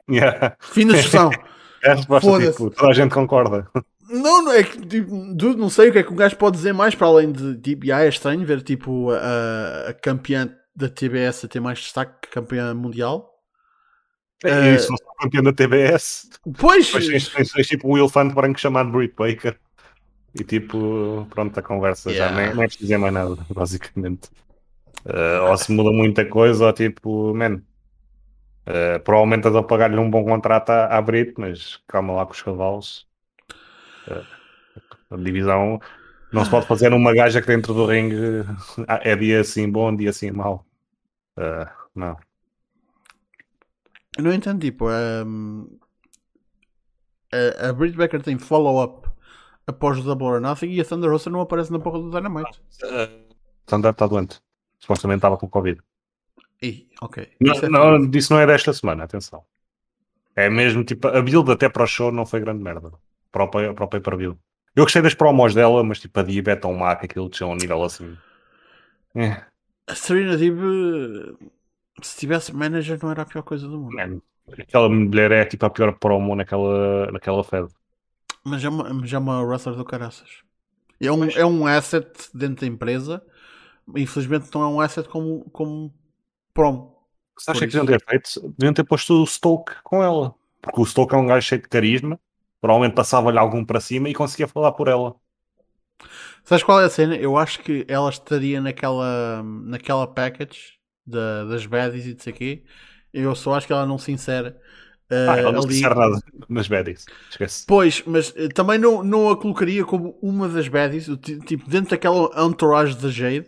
Yeah. Fim da discussão. É a resposta, Foda-se. tipo, toda a gente concorda. não, não é que tipo, dude, não sei o que é que um gajo pode dizer mais para além de tipo, ah, é estranho ver tipo a, a campeã da TBS a ter mais destaque que campeã mundial. E Eh, se fosse campeão da TBS, Pois, depois tens, tens- tens, tipo um elefante branco chamado Britt Baker. E tipo, pronto, a conversa já Yeah. nem, nem é preciso dizer mais nada, basicamente. Eh, ou se muda muita coisa, ou tipo, man, Uh, provavelmente a pagar-lhe um bom contrato a abrir, mas calma lá com os cavalos. Uh, a divisão não se pode fazer numa gaja que dentro do ringue é dia assim bom, dia assim mau. Uh, não. Eu não entendo, tipo, um, a, a Britt Baker tem follow-up após o Double or Nothing e a Thunder Rosa não aparece na porra do Dynamite. Uh, Thunder está doente. Supostamente estava com Covid. Ih, ok. Não, Isso é não, disso não é desta semana, atenção. É mesmo tipo, a build até para o show não foi grande merda. Para o, pay- para o pay-per-view. Eu gostei das promos dela, mas tipo a é tão má que aquilo tinha um nível assim. É, A Serena Deeb, se tivesse manager, não era a pior coisa do mundo. man, aquela mulher é tipo a pior promo naquela, naquela Fed. Mas é uma, mas é uma wrestler do caraças. É um, é um asset dentro da empresa. Infelizmente não é um asset como, como promo. Você acha que deviam ter feito? Deviam ter posto o Stoke com ela. Porque o Stoke é um gajo cheio de carisma. Provavelmente passava-lhe algum para cima e conseguia falar por ela. Sabes qual é a cena? Eu acho que ela estaria naquela, naquela package da- das baddies e de sei quê. Eu só acho que ela não se insere uh, Ah, ela não se ali. disser nada nas baddies. Esquece. Pois, mas eh, também não, não a colocaria como uma das baddies, tipo, dentro daquela entourage da Jade.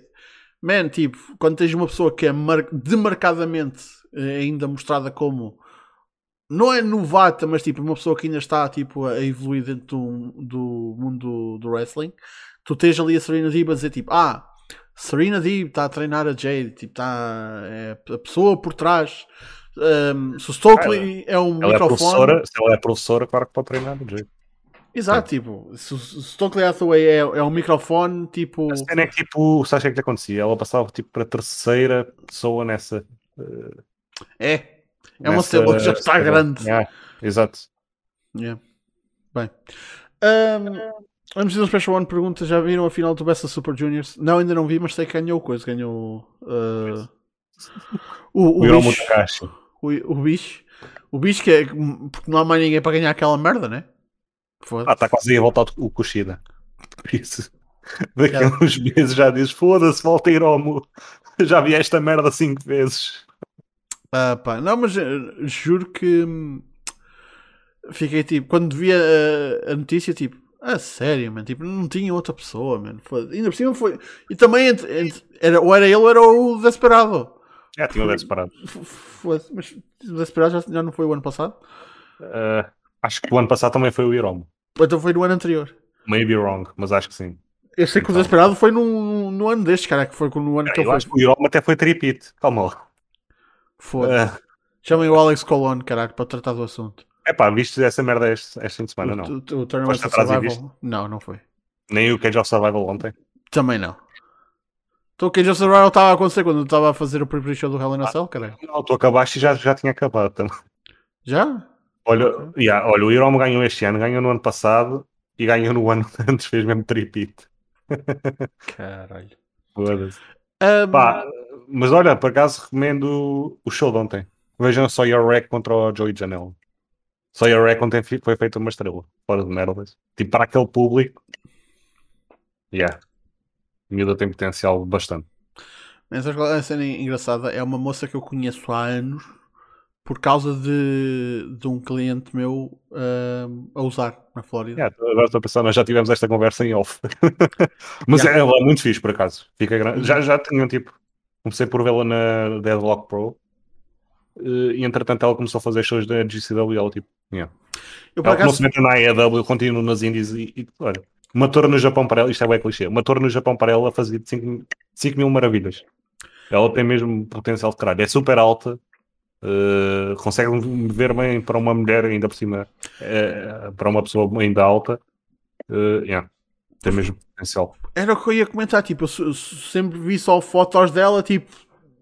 Man, tipo, quando tens uma pessoa que é mar- demarcadamente eh, ainda mostrada como não é novata, mas tipo, uma pessoa que ainda está tipo, a evoluir dentro do, do mundo do, do wrestling, tu tens ali a Serena Deeb a dizer tipo, ah, Serena Deeb está a treinar a Jade, tipo, está é a pessoa por trás. Um, se o Stokely é um Ela é microfone. professora, se ela é professora, claro que pode treinar do jeito. Exato, tipo, se o Stokely Hathaway é, é um microfone, tipo. A cena é que tipo, sabes o que é que lhe acontecia? Ela passava tipo para a terceira pessoa nessa. É. É uma cebola que já está grande. Yeah, exato. Yeah. Bem. Um, vamos fazer um special one pergunta. Já viram a final do Best of Super Juniors? Não, ainda não vi, mas sei que ganhou coisa. Ganhou. uh, o, o, bicho, caixa. o, o bicho. O bicho que é. Porque não há mais ninguém para ganhar aquela merda, né? Ah, está quase aí a voltar o Kushida. Por isso, daqui a uns meses já dizes: foda-se, volta a ir ao mu. Já vi esta merda cinco vezes. Ah, pá, não, mas eh, juro que hum, fiquei tipo, quando vi a, a notícia, tipo, a sério, mano, tipo, não tinha outra pessoa, mano. Ainda por cima foi. E também entre- entre- era, ou era ele ou era o Desperado. Já tinha o separado. F- foda-se, mas o Desperado já, já não foi o ano passado? Uh, acho que o ano passado também foi o Iromo. Então foi no ano anterior. Maybe wrong, mas acho que sim. Eu sei que o Então. Desperado foi no, no ano destes, cara, que foi no ano que Eu ele acho foi. que o Iromo até foi tripit. Calma lá. Foda-se. Uh, Chamem o Alex Colon, caralho, para tratar do assunto. É pá, viste essa merda este, este fim de semana? Não. o, o Tournament of Survival. Não, não foi. Nem o Cage of Survival ontem. Também não. Então o Cage of Survival estava a acontecer quando eu estava a fazer o primeiro show do Hell in a Cell, caralho. Não, tu acabaste e já, já tinha acabado também. Já? Olha, yeah, olha, o Iromo ganhou este ano, ganhou no ano passado e ganhou no ano antes, fez mesmo tripit. Caralho. Foda-se. Pá, mas olha, por acaso recomendo o show de ontem. Vejam só Your Wreck contra o Joey Janela. Ontem fi- foi feita uma estrela. Fora de merdas. Tipo, para aquele público. Yeah. A miúda tem potencial bastante. Mas sabes qual é a cena engraçada? É uma moça que eu conheço há anos por causa de, de um cliente meu ahm, a usar na Flórida. Yeah, agora estou a pensar, nós já tivemos esta conversa em off. Mas Yeah. ela é muito fixe, por acaso. Fica grande. Já, já tinham, tipo, comecei por vê-la na Deadlock Pro. eh, E entretanto ela começou a fazer shows da GCW e ela tipo, yeah. Eu por não acaso se mete na AEW, continua nas indies e, e olha, uma torre no Japão para ela, isto é bem clichê, uma torre no Japão para ela fazia 5 mil maravilhas. Ela tem mesmo potencial de caralho, é super alta, eh, consegue ver bem para uma mulher ainda por cima, eh, para uma pessoa ainda alta, eh, yeah, tem mesmo potencial. era o que eu ia comentar. Tipo, eu se- sempre vi só fotos dela, tipo,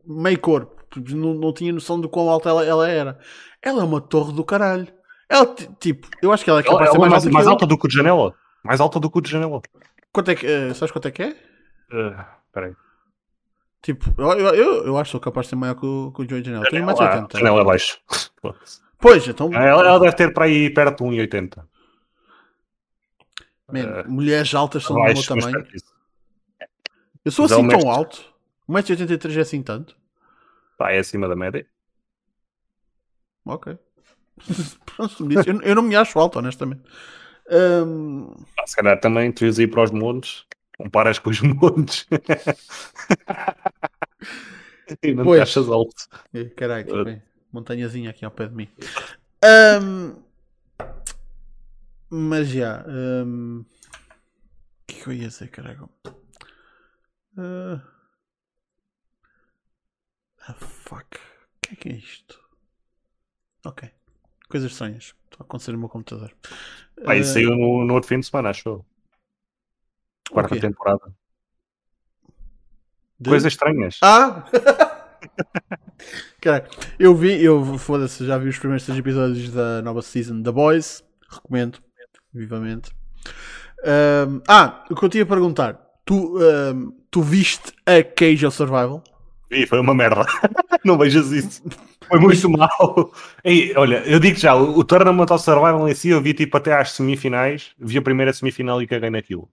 meio corpo. Tipo, Não, não tinha noção de quão alta ela, ela era. Ela é uma torre do caralho. Ela, ti- tipo, eu acho que ela é Ela, capaz de ser ela é mais, mais, alta mais alta do que o de janela, mais alta do que o de janela. Quanto é que, eh, sabes quanto é que é? Aí. Tipo, eu, eu, eu, acho que sou capaz de ser maior que o, que o Joey Janela. Tenho Janela, 1,80m. janela é baixo. Pois, então, ela, ela deve ter para aí perto de 1,80. man, eh, mulheres altas são do meu Baixo, tamanho. Eu sou é assim tão alto. 1,83m é assim tanto. Pá, é acima da média. ok. Eu, eu não me acho alto, honestamente. Ah, Se calhar também tu ias ir para os montes, comparas com os montes. e não Pois. te achas alto. eh, caralho, Uh. bem. montanhazinha aqui ao pé de mim. Ahm, mas já. ahm, O que é que eu ia dizer, caralho? Ah, ah, fuck. O que é que é isto? Ok. Coisas estranhas. Estou a acontecer no meu computador. Ah, isso saiu no, no outro fim de semana, achou? Quarta quê? temporada. de- Coisas estranhas. Ah! Caralho, eu vi, eu foda-se, já vi os primeiros três episódios da nova season da Boys. Recomendo, vivamente. Ahm, ah, o que eu tinha a perguntar: tu, ahm, tu viste a Cage of Survival? Ih, foi uma merda. não vejas isso. Foi muito mal. Ei, olha, eu digo já, o, o Tournament of Survival em si, eu vi tipo até às semifinais, vi a primeira semifinal e caguei naquilo.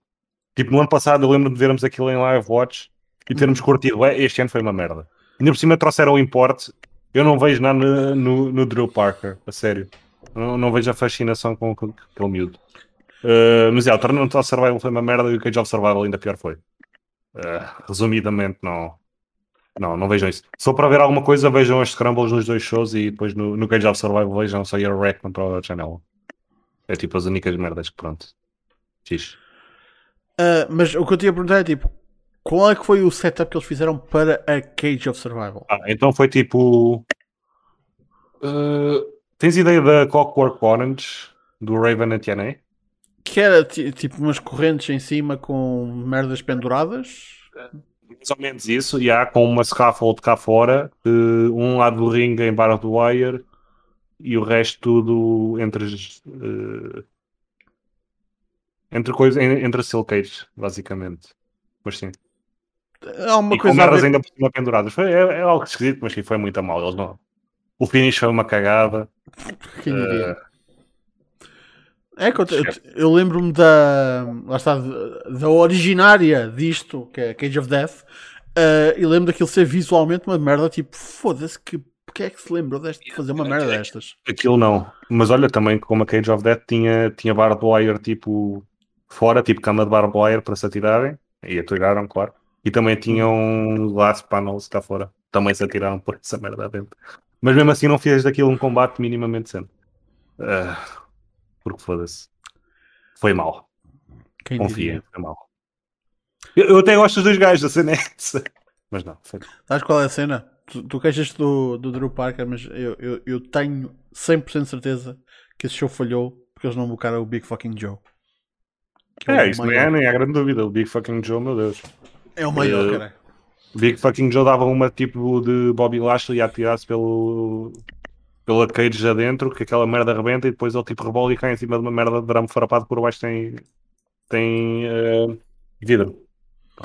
Tipo, no ano passado eu lembro de vermos aquilo em live watch e termos curtido. Ué, Este ano foi uma merda. Ainda por cima trouxeram o import. Eu não vejo nada no, no, no Drew Parker, a sério. Não, não vejo a fascinação com, com aquele miúdo. Uh, mas é, o Tournament of Survival foi uma merda e o Cage of Survival ainda pior foi. Uh, resumidamente, não. Não, não vejam isso. Só para ver alguma coisa, vejam as scrambles nos dois shows e depois no, no Cage of Survival vejam só a Rec contra o Channel. É tipo as únicas merdas que pronto. X. Ah, mas o que eu tinha a perguntar é tipo: qual é que foi o setup que eles fizeram para a Cage of Survival? Ah, então foi tipo. uh, tens ideia da Clockwork Orange do Raven and TNA? Que era ti- tipo umas correntes em cima com merdas penduradas? Mais ou menos isso, e há com uma scaffold cá fora, um lado do ringue em barbed wire e o resto tudo entre uh, entre coisas entre steel cage, basicamente. Mas sim. Há uma e com coisa a merdas ver ainda por cima penduradas. Foi, é, é algo esquisito, mas sim, foi muito a mal. Eles não... O finish foi uma cagada. Quem diria? É que eu, eu lembro-me da, lá está, da originária disto, que é Cage of Death, eh, e lembro daquilo ser visualmente uma merda, tipo, foda-se, que, porque é que se lembrou deste, de fazer uma merda destas? Aquilo não. Mas olha, também como a Cage of Death tinha, tinha barbed wire tipo fora, tipo cama de barbed wire para se atirarem. E atiraram, claro. E também tinham glass panels cá fora. Também se atiraram por essa merda dentro. Mas mesmo assim não fez daquilo um combate minimamente decente. Ah, porque foda-se. Foi mal. Quem Confia, diria? foi mal. Eu, eu até gosto dos dois gajos, a cena é essa. Mas não, foi Sabes qual é a cena? Tu, tu queixas do, do Drew Parker, mas eu, eu, eu tenho 100% certeza que esse show falhou porque eles não bocaram o Big Fucking Joe. É, o isso não é, maior. nem há grande dúvida. O Big fucking Joe, meu Deus. É o maior, Eh, caralho. Big fucking Joe dava uma tipo de Bobby Lashley a atirar-se pelo pela cage adentro, que aquela merda rebenta e depois ele tipo rebola e cai em cima de uma merda de drama farapado por baixo tem, tem eh, vidro.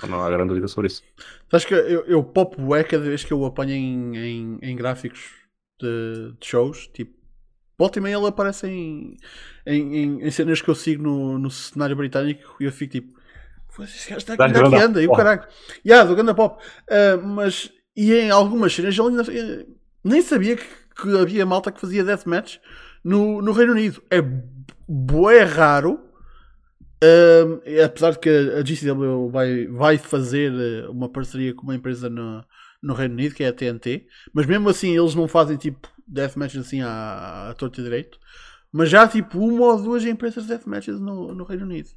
Não, há grande dúvida sobre isso. Sabes que eu, eu pop bué cada vez que eu o apanho em, em, em gráficos de, de shows, tipo, volta e meia ele aparece em, em, em, cenas que eu sigo no, no cenário britânico e eu fico tipo, "Foda-se, esse gajo está aqui, ainda aqui anda, e o caralho. Yeah, do Ganda Pop. Ah, mas, e em algumas cenas ele ainda, eh, nem sabia que, que havia malta que fazia deathmatch no, no Reino Unido. É bué raro. Um, apesar de que a GCW vai, vai fazer eh, uma parceria com uma empresa no, no Reino Unido, que é a TNT, mas mesmo assim eles não fazem tipo deathmatches assim à, à torta e direito, mas já há tipo uma ou duas empresas de deathmatches no, no Reino Unido.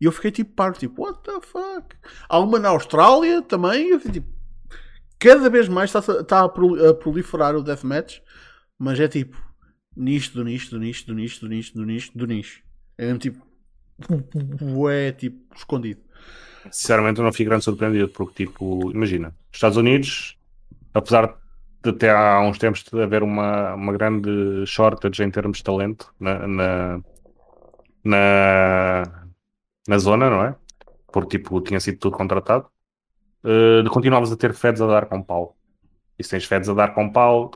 E eu fiquei tipo parvo, tipo, what the fuck? Há uma na Austrália também, eu fiquei tipo, cada vez mais está, está a, proli- a proliferar o deathmatch, mas é tipo, nicho, do nicho, do nicho, do nicho, do nicho, do nicho, do nicho. É mesmo tipo, é tipo escondido. Sinceramente, eu não fico grande surpreendido, porque, tipo, imagina, Estados Unidos, apesar de até há uns tempos de haver uma, uma grande shortage em termos de talento na, na, na, na zona, não é? Porque, tipo, tinha sido tudo contratado, eh, continuavas a ter feds a dar com pau. E se tens feds a dar com pau,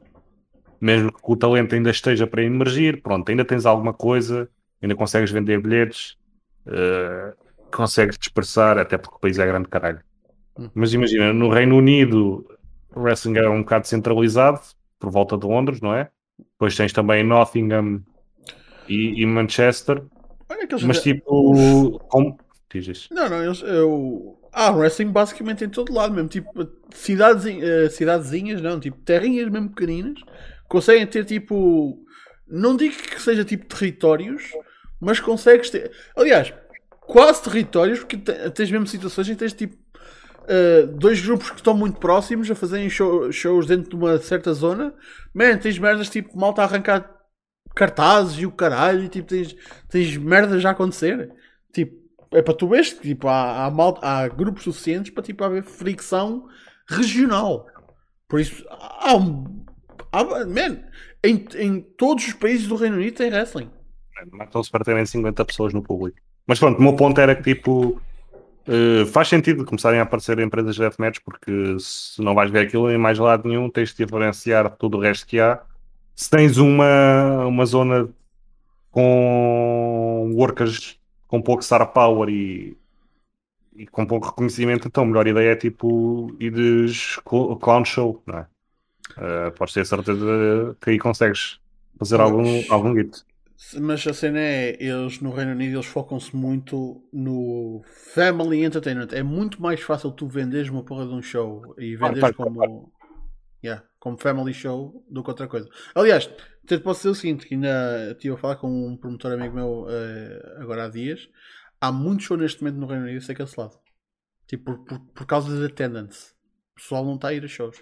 mesmo que o talento ainda esteja para emergir, pronto, ainda tens alguma coisa, ainda consegues vender bilhetes, eh, consegues dispersar, até porque o país é grande caralho. Hum. Mas imagina, no Reino Unido o wrestling é um bocado centralizado, por volta de Londres, não é? Depois tens também Nottingham e, e Manchester. Olha que eles Mas tipo. Como... Não, não, eles. Eu... Há wrestling basicamente em todo lado, mesmo. Tipo, cidades, eh, cidadezinhas, não, tipo, terrinhas mesmo pequeninas, conseguem ter tipo. Não digo que seja tipo territórios, mas consegues ter. Aliás, quase territórios, porque te- tens mesmo situações em que tens tipo. eh, dois grupos que estão muito próximos a fazerem show- shows dentro de uma certa zona, man, tens merdas tipo malta a arrancar cartazes e o caralho, e tipo, tens, tens merdas já a acontecer. Tipo, é para tu veres que tipo, há, há, mal- há grupos suficientes para tipo, haver fricção regional. Por isso, há um. Há, man, em, em todos os países do Reino Unido tem wrestling. Matam-se terem 50 pessoas no público. Mas pronto, o meu ponto era que tipo. eh, faz sentido começarem a aparecer empresas de deathmatch porque se não vais ver aquilo em mais lado nenhum, tens de diferenciar tudo o resto que há. Se tens uma, uma zona com workers com pouco star power e, e com pouco reconhecimento, então a melhor ideia é tipo ires cl- clown show, não é? Eh, podes ter certeza que aí consegues fazer algum, algum hit. Mas a cena é, eles no Reino Unido eles focam-se muito no family entertainment. É muito mais fácil tu venderes uma porra de um show e venderes claro, como, yeah, como family show do que outra coisa. Aliás, até te posso dizer o seguinte: que ainda estive a falar com um promotor amigo meu eh, agora há dias. Há muito show neste momento no Reino Unido a ser cancelado. Tipo, por, por, por causa de attendance. O pessoal não está a ir a shows.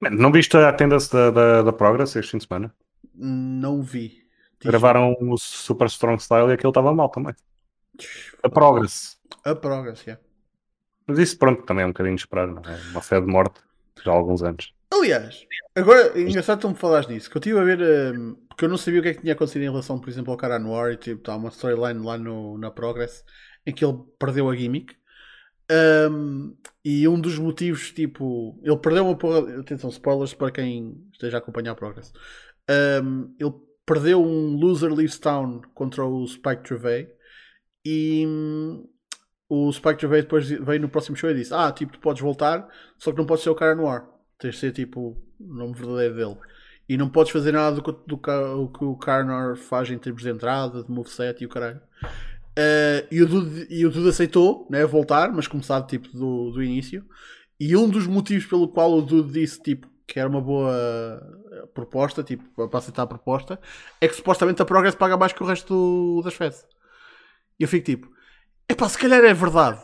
Man, Não viste a attendance da, da, da Progress este fim de semana? Não vi. Diz- Gravaram o Super Strong Style e aquele estava mal também. A Progress. A Progress, yeah. Mas isso, pronto, também é um bocadinho de esperar, não é? Uma fé de morte já há alguns anos. Aliás, agora é engraçado tu me falares nisso, que eu estive a ver, hum, porque eu não sabia o que é que tinha acontecido em relação, por exemplo, ao cara Noir e tipo, tá uma storyline lá no, na Progress em que ele perdeu a gimmick. Hum, e um dos motivos, tipo, ele perdeu uma porra. Atenção, spoilers para quem esteja a acompanhar a Progress. Hum, ele perdeu um Loser Leaves Town contra o Spike Trevay e hum, o Spike Trevay depois veio no próximo show e disse: Ah, tipo, tu podes voltar, só que não podes ser o cara Noir. Tens de ser tipo o nome verdadeiro dele. E não podes fazer nada do que, do que o Carnor faz em termos de entrada, de moveset e o caralho. Eh, e, o Dude, e o aceitou né, voltar, mas começar tipo do, do início. E um dos motivos pelo qual o Dude disse tipo, que era uma boa eh, proposta, tipo, para aceitar a proposta, é que supostamente a Progress paga mais que o resto do- das feds. E eu fico tipo, epá, se calhar é verdade.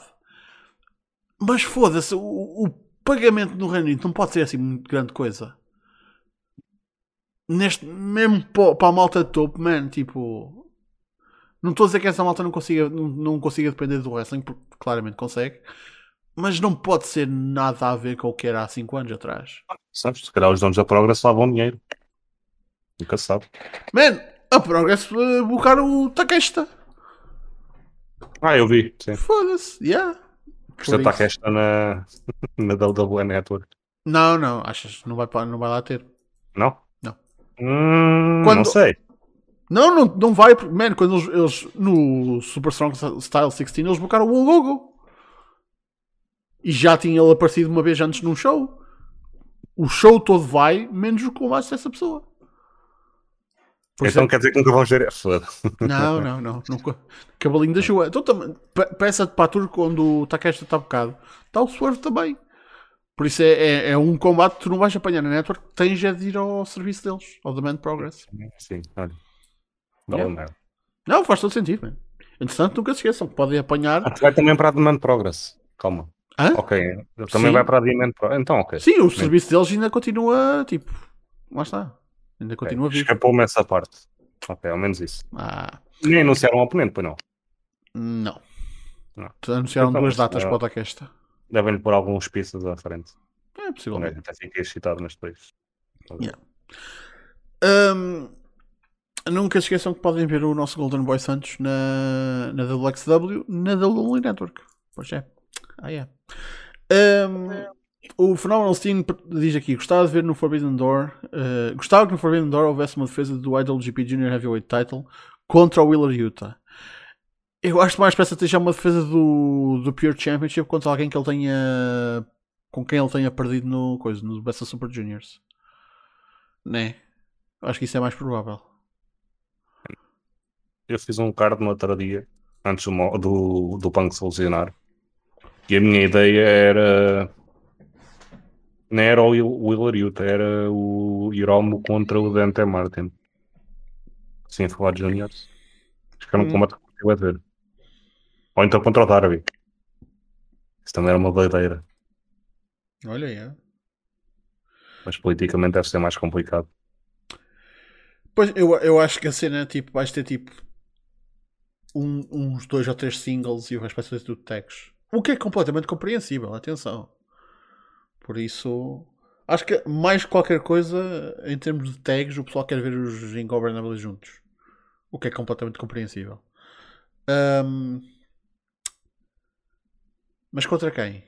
Mas foda-se, o pagamento no Reino Unido não pode ser assim muito grande coisa. Neste, mesmo pa- para a malta de topo, man, tipo. Não estou a dizer que essa malta não consiga, não, não consiga depender do wrestling, porque claramente consegue. Mas não pode ser nada a ver com o que era há 5 anos atrás. Sabes? Se calhar os donos da Progress lavam dinheiro. Nunca se sabe. Man, a Progress uh, buscar o Takeshita. Ah, eu vi. Sim. Foda-se, yeah. Por está isso- esta na, na WWE Network. Não, não, achas que não vai, não vai lá ter. Não? Não. Hum, Quando- Não sei. Não, não, não vai. Man, quando eles, eles no Super Strong Style 16 eles buscaram o logo. E já tinha ele aparecido uma vez antes num show. O show todo vai, menos o combate dessa pessoa. Por então quer dizer que nunca vamos ver. Foda-se. Não, não, não. Nunca. Cavalinho da chuva. Então, pe- peça de patur quando o Takeshita está bocado. Está o Swerve também. Por isso é, é, é um combate que tu não vais apanhar na network. Tens é de ir ao serviço deles, ao Demand Progress. Sim, olha. Yeah. merda. Não, faz todo sentido, man. Entretanto, nunca se esqueçam. Podem apanhar. Ah, Vai também para a Demand Progress. Calma. Hã? Ok. Também Sim. vai para a Demand Progress. Então, ok. Sim, o serviço deles ainda continua, tipo, lá está. Ainda continua vivo. Escapou-me essa parte. Ok, ao menos isso. Ah, Nem anunciaram um oponente, pois não. não. Não. Anunciaram Então, duas datas ah, para o Takeshita. Devem-lhe pôr alguns pizzas à frente. É Um possível. gajo até fiquei excitado nas dois. Yeah. Hum, nunca se esqueçam que podem ver o nosso Golden Boy Santos na, na WXW, na WWE Network. Pois é. Ah, é. Hum, o Phenomenal Steam diz aqui: gostava de ver no Forbidden Door. eh, gostava que no Forbidden Door houvesse uma defesa do IWGP Junior Heavyweight Title contra o Wheeler Utah. Eu acho mais peça seja uma defesa do, do Pure Championship contra alguém que ele tenha. com quem ele tenha perdido no, coisa, no Best of Super Juniors. Né? Acho que isso é mais provável. Eu fiz um card no outro dia, antes do, do, do Punk solucionar. E a minha ideia era. Não era o Willer Utah, era o Hiromo contra o Dante Martin. Sim, falar de Juniors. Acho que era um Hum. combate que eu ia ver. Ou então contra o Darby. Isso também era uma doideira. Olha aí. é. Mas politicamente deve ser mais complicado. Pois eu, eu acho que a cena tipo, vais ter tipo um- uns dois ou três singles e o resto vai ser tudo tags. O que é completamente compreensível, atenção. Por isso, acho que mais qualquer coisa em termos de tags, o pessoal quer ver os Ingovernables juntos. O que é completamente compreensível. Ahm, Mas contra quem?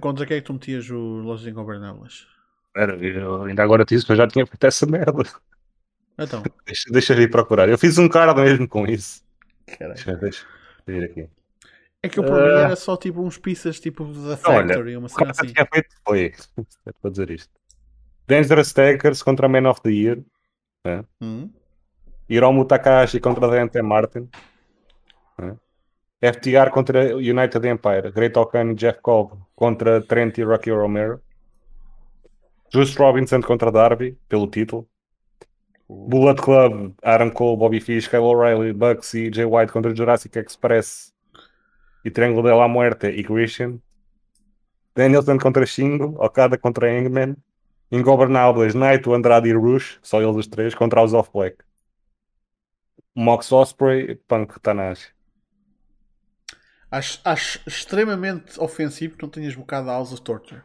Contra quem é que tu metias o Los Ingovernables? Era, eu ainda agora te disse que eu já tinha feito essa merda. Então, Deixa, deixa eu ir procurar. Eu fiz um card mesmo com isso. caralho. Deixa, deixa eu ir aqui. É que para mim Ah. era só tipo uns pizzas tipo da Olha, Factory, uma O que cena assim. tinha feito foi. É para dizer isto. Dangerous Takers contra Man of the Year. Hum? Hiromu Takahashi contra Dante Martin. né? FTR contra United Empire. Great Okan e Jeff Cobb contra Trent e Rocky Romero. Juice Robinson contra Darby, pelo título. Bullet Club, Aaron Cole, Bobby Fish, Kyle O'Reilly, Bucks e Jay White contra Jurassic Express. E Triângulo de la Muerte e Christian. Danielson contra Shingo. Okada contra Hangman. Ingobernables, Naito, Andrade e Rush. Só eles os três contra os Off Black. Mox Osprey, Punk Tanahashi. Acho, acho extremamente ofensivo que não tenhas bocado a House of Torture.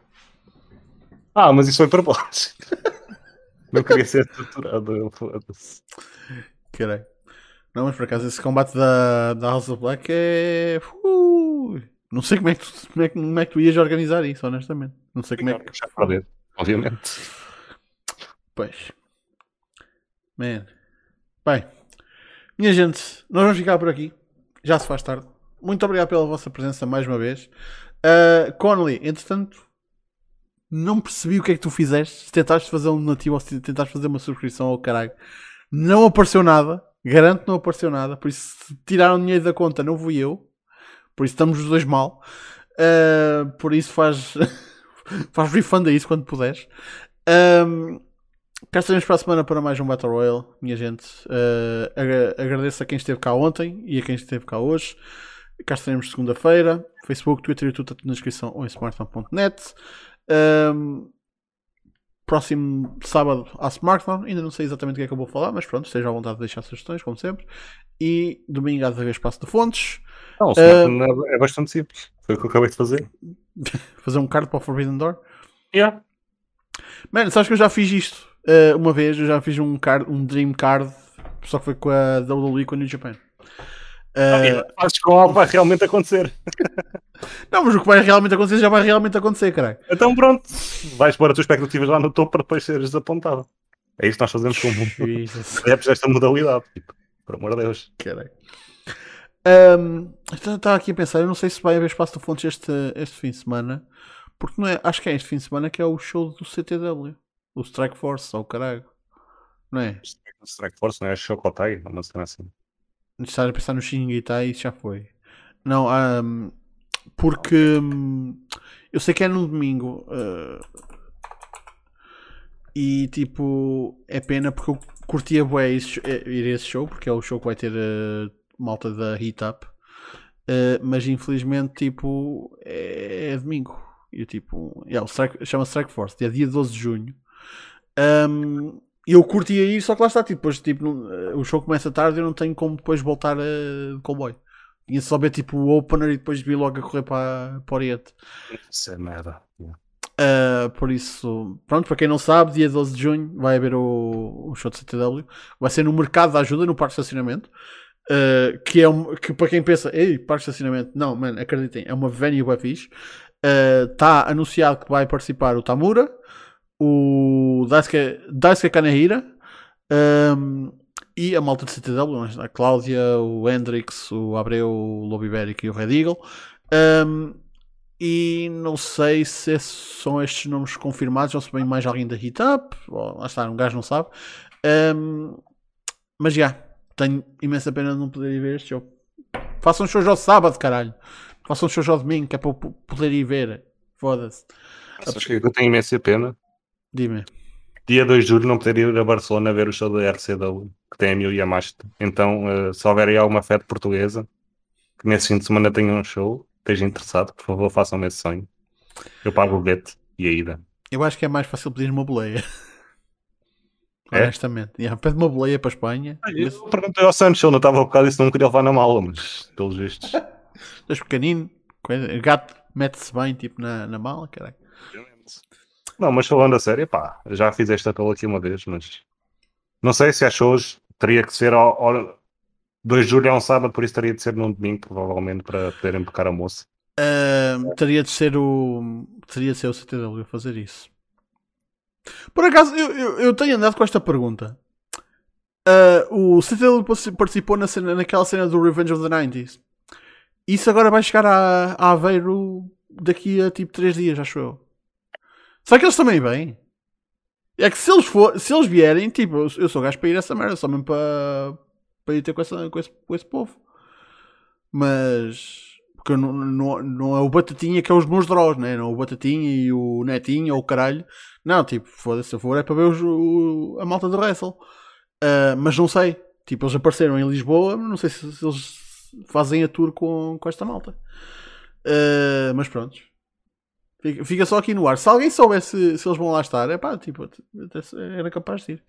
Ah, mas isso foi propósito. Não queria ser torturado. Caralho. Não, mas por acaso esse combate da, da House of Black é. Uh, não sei como é, que tu, como, é que, como é que tu ias organizar isso, honestamente. Não sei como é que. Já perder, obviamente. Pois. Man. Bem. Minha gente, nós vamos ficar por aqui. Já se faz tarde. Muito obrigado pela vossa presença mais uma vez. Uh, Connolly, entretanto, não percebi o que é que tu fizeste. Se tentaste fazer um donativo ou se tentaste fazer uma subscrição ao caralho, não apareceu nada. Garanto não apareceu nada. Por isso, se tiraram dinheiro da conta, não fui eu. Por isso, estamos os dois mal. Uh, por isso, faz, faz refund a isso quando puderes. Um, cá estaremos para a semana para mais um Battle Royale, minha gente. Uh, agra- agradeço a quem esteve cá ontem e a quem esteve cá hoje. Cá estaremos segunda-feira. Facebook, Twitter e tudo na descrição ou em smartphone.net. Um, próximo sábado à smartphone. Ainda não sei exatamente o que é que eu vou falar, mas pronto, esteja à vontade de deixar sugestões, como sempre. E domingo há de haver espaço de fontes. Não, o smartphone é- é bastante simples. Foi o que eu acabei de fazer. Fazer um card para o Forbidden Door. Yeah. Mano, sabes que eu já fiz isto uh, uma vez, eu já fiz um, card, um Dream Card, só que foi com a WWE com a New Japan. Uh, Fazes com algo que vai realmente acontecer. não, mas o que vai realmente acontecer já vai realmente acontecer, caralho. Então pronto, vais pôr as tuas expectativas lá no topo para depois seres desapontado. É isso que nós fazemos com Jesus, adeptos desta modalidade. Tipo, por amor de Deus. caralho. Um, então, estava aqui a pensar, eu não sei se vai haver espaço de fontes este, este fim de semana, porque não é, acho que é este fim de semana que é o show do CTW, o Strike Force, ou caralho, não é? Strike Force, não é? Chocotai, uma cena assim. A pensar no Shingitai e já foi. Não, ahm, porque hum, eu sei que é no domingo ah, e tipo é pena porque eu curtia bué eh, ir a esse show porque é o show que vai ter a malta da Heat Up, Ah, mas infelizmente tipo é, é domingo e tipo yeah, o Strike- chama Strike Force, é dia 12 de junho. Ahm, eu curtia ir, só que lá está, tipo, depois, tipo, não- eh, o show começa tarde e eu não tenho como depois voltar a comboio. Tinha só ver tipo o opener e depois vir logo a correr para, para o Oriente. Isso é merda. Uh, por isso, pronto, para quem não sabe, dia 12 de junho vai haver o, o show de CTW. Vai ser no Mercado da Ajuda, no Parque de Estacionamento. uh, que é um, que para quem pensa, ei, Parque de Estacionamento, não, mano, acreditem, é uma venue bem fixe. Está anunciado que vai participar o Tamura, o Daisuke, Daisuke Kanehira um, e a malta de CTW, a Cláudia, o Hendrix, o Abreu, o Lobo Ibérico e o Red Eagle. Um, e não sei se são estes nomes confirmados ou se vem mais alguém da Hit Up. Ou, lá está, um gajo não sabe. Um, mas já, tenho imensa pena de não poder ir ver este jogo. Façam shows ao sábado, caralho. Façam shows ao domingo, que é para eu poder ir ver. Foda-se. Sabes que eu tenho imensa pena? Dime. Dia 2 de julho não poder ir a Barcelona ver o show da RCW, que tem a mil e a Masta. Então, uh, se houver aí alguma festa portuguesa, que nesse fim de semana tenha um show, esteja interessado, por favor, façam-me esse sonho. Eu pago o bilhete e a ida. Eu acho que é mais fácil pedir uma boleia. É? Honestamente. Yeah, pede uma boleia para a Espanha. Eu perguntei ao ele não estava a bocado se não queria levar na mala, mas pelos vistos. Dois pequenino, gato mete-se bem tipo na, na mala, caralho. Não, mas falando a sério, pá, já fiz esta apelo aqui uma vez, mas não sei se acho hoje, teria que ser ao, ao 2 de julho é um sábado, por isso teria de ser num domingo, provavelmente, para poderem pecar a moça. Ahm, teria de ser o. Teria de ser o CTW a fazer isso. Por acaso, eu, eu, eu tenho andado com esta pergunta. Ah, o CTW particip- participou na cena, naquela cena do Revenge of the 90s. Isso agora vai chegar a, a Aveiro daqui a tipo 3 dias, acho eu. Será que eles também vêm? É que se eles, for, se eles vierem, tipo, eu, sou gajo para ir a essa merda, só mesmo para, para ir ter com, essa, com, esse, com esse povo. Mas. Porque não, não, não é o Batatinha que é os meus draws, né? Não é o Batatinha e o Netinho ou o caralho. Não, tipo, foda-se, se eu for é para ver os- o- a malta do Wrestle. Ah, mas não sei. Tipo, eles apareceram em Lisboa, não sei se, se eles fazem a tour com, com esta malta. Ah, mas pronto. Fica, fica só aqui no ar. Se alguém soubesse se eles vão lá estar, é pá, tipo, era capaz de ir.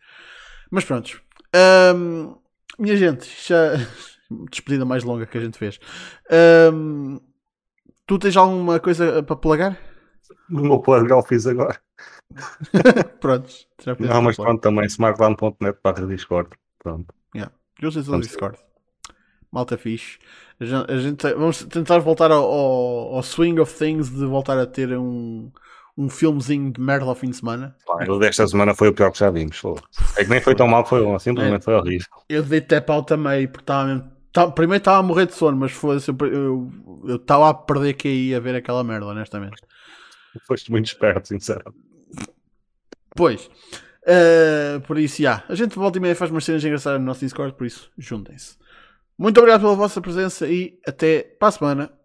Mas pronto. Ahm, minha gente, já. Despedida mais longa que a gente fez. Ahm, tu tens alguma coisa para plagar? No meu já o fiz agora. Pronto. Não, mas o pronto, também smartdown.net barra Discord. Pronto. Usem o Vamos- Discord. Malta fixe. A gente, a gente- vamos tentar voltar ao, ao- ao swing of things de voltar a ter um, um filmezinho de merda ao fim de semana. Pá, o desta semana foi o pior que já vimos. pô. É que nem foi tão mal que foi ontem, simplesmente foi horrível. Eu dei tap out também, porque estava mesmo. tá- primeiro estava a morrer de sono, mas foi, eu eu estava a perder QI a ver aquela merda, honestamente. Foste muito esperto, sinceramente. Pois. eh, por isso, já. A gente volta e meia faz umas cenas engraçadas no nosso Discord, por isso, juntem-se. Muito obrigado pela vossa presença e até para a semana.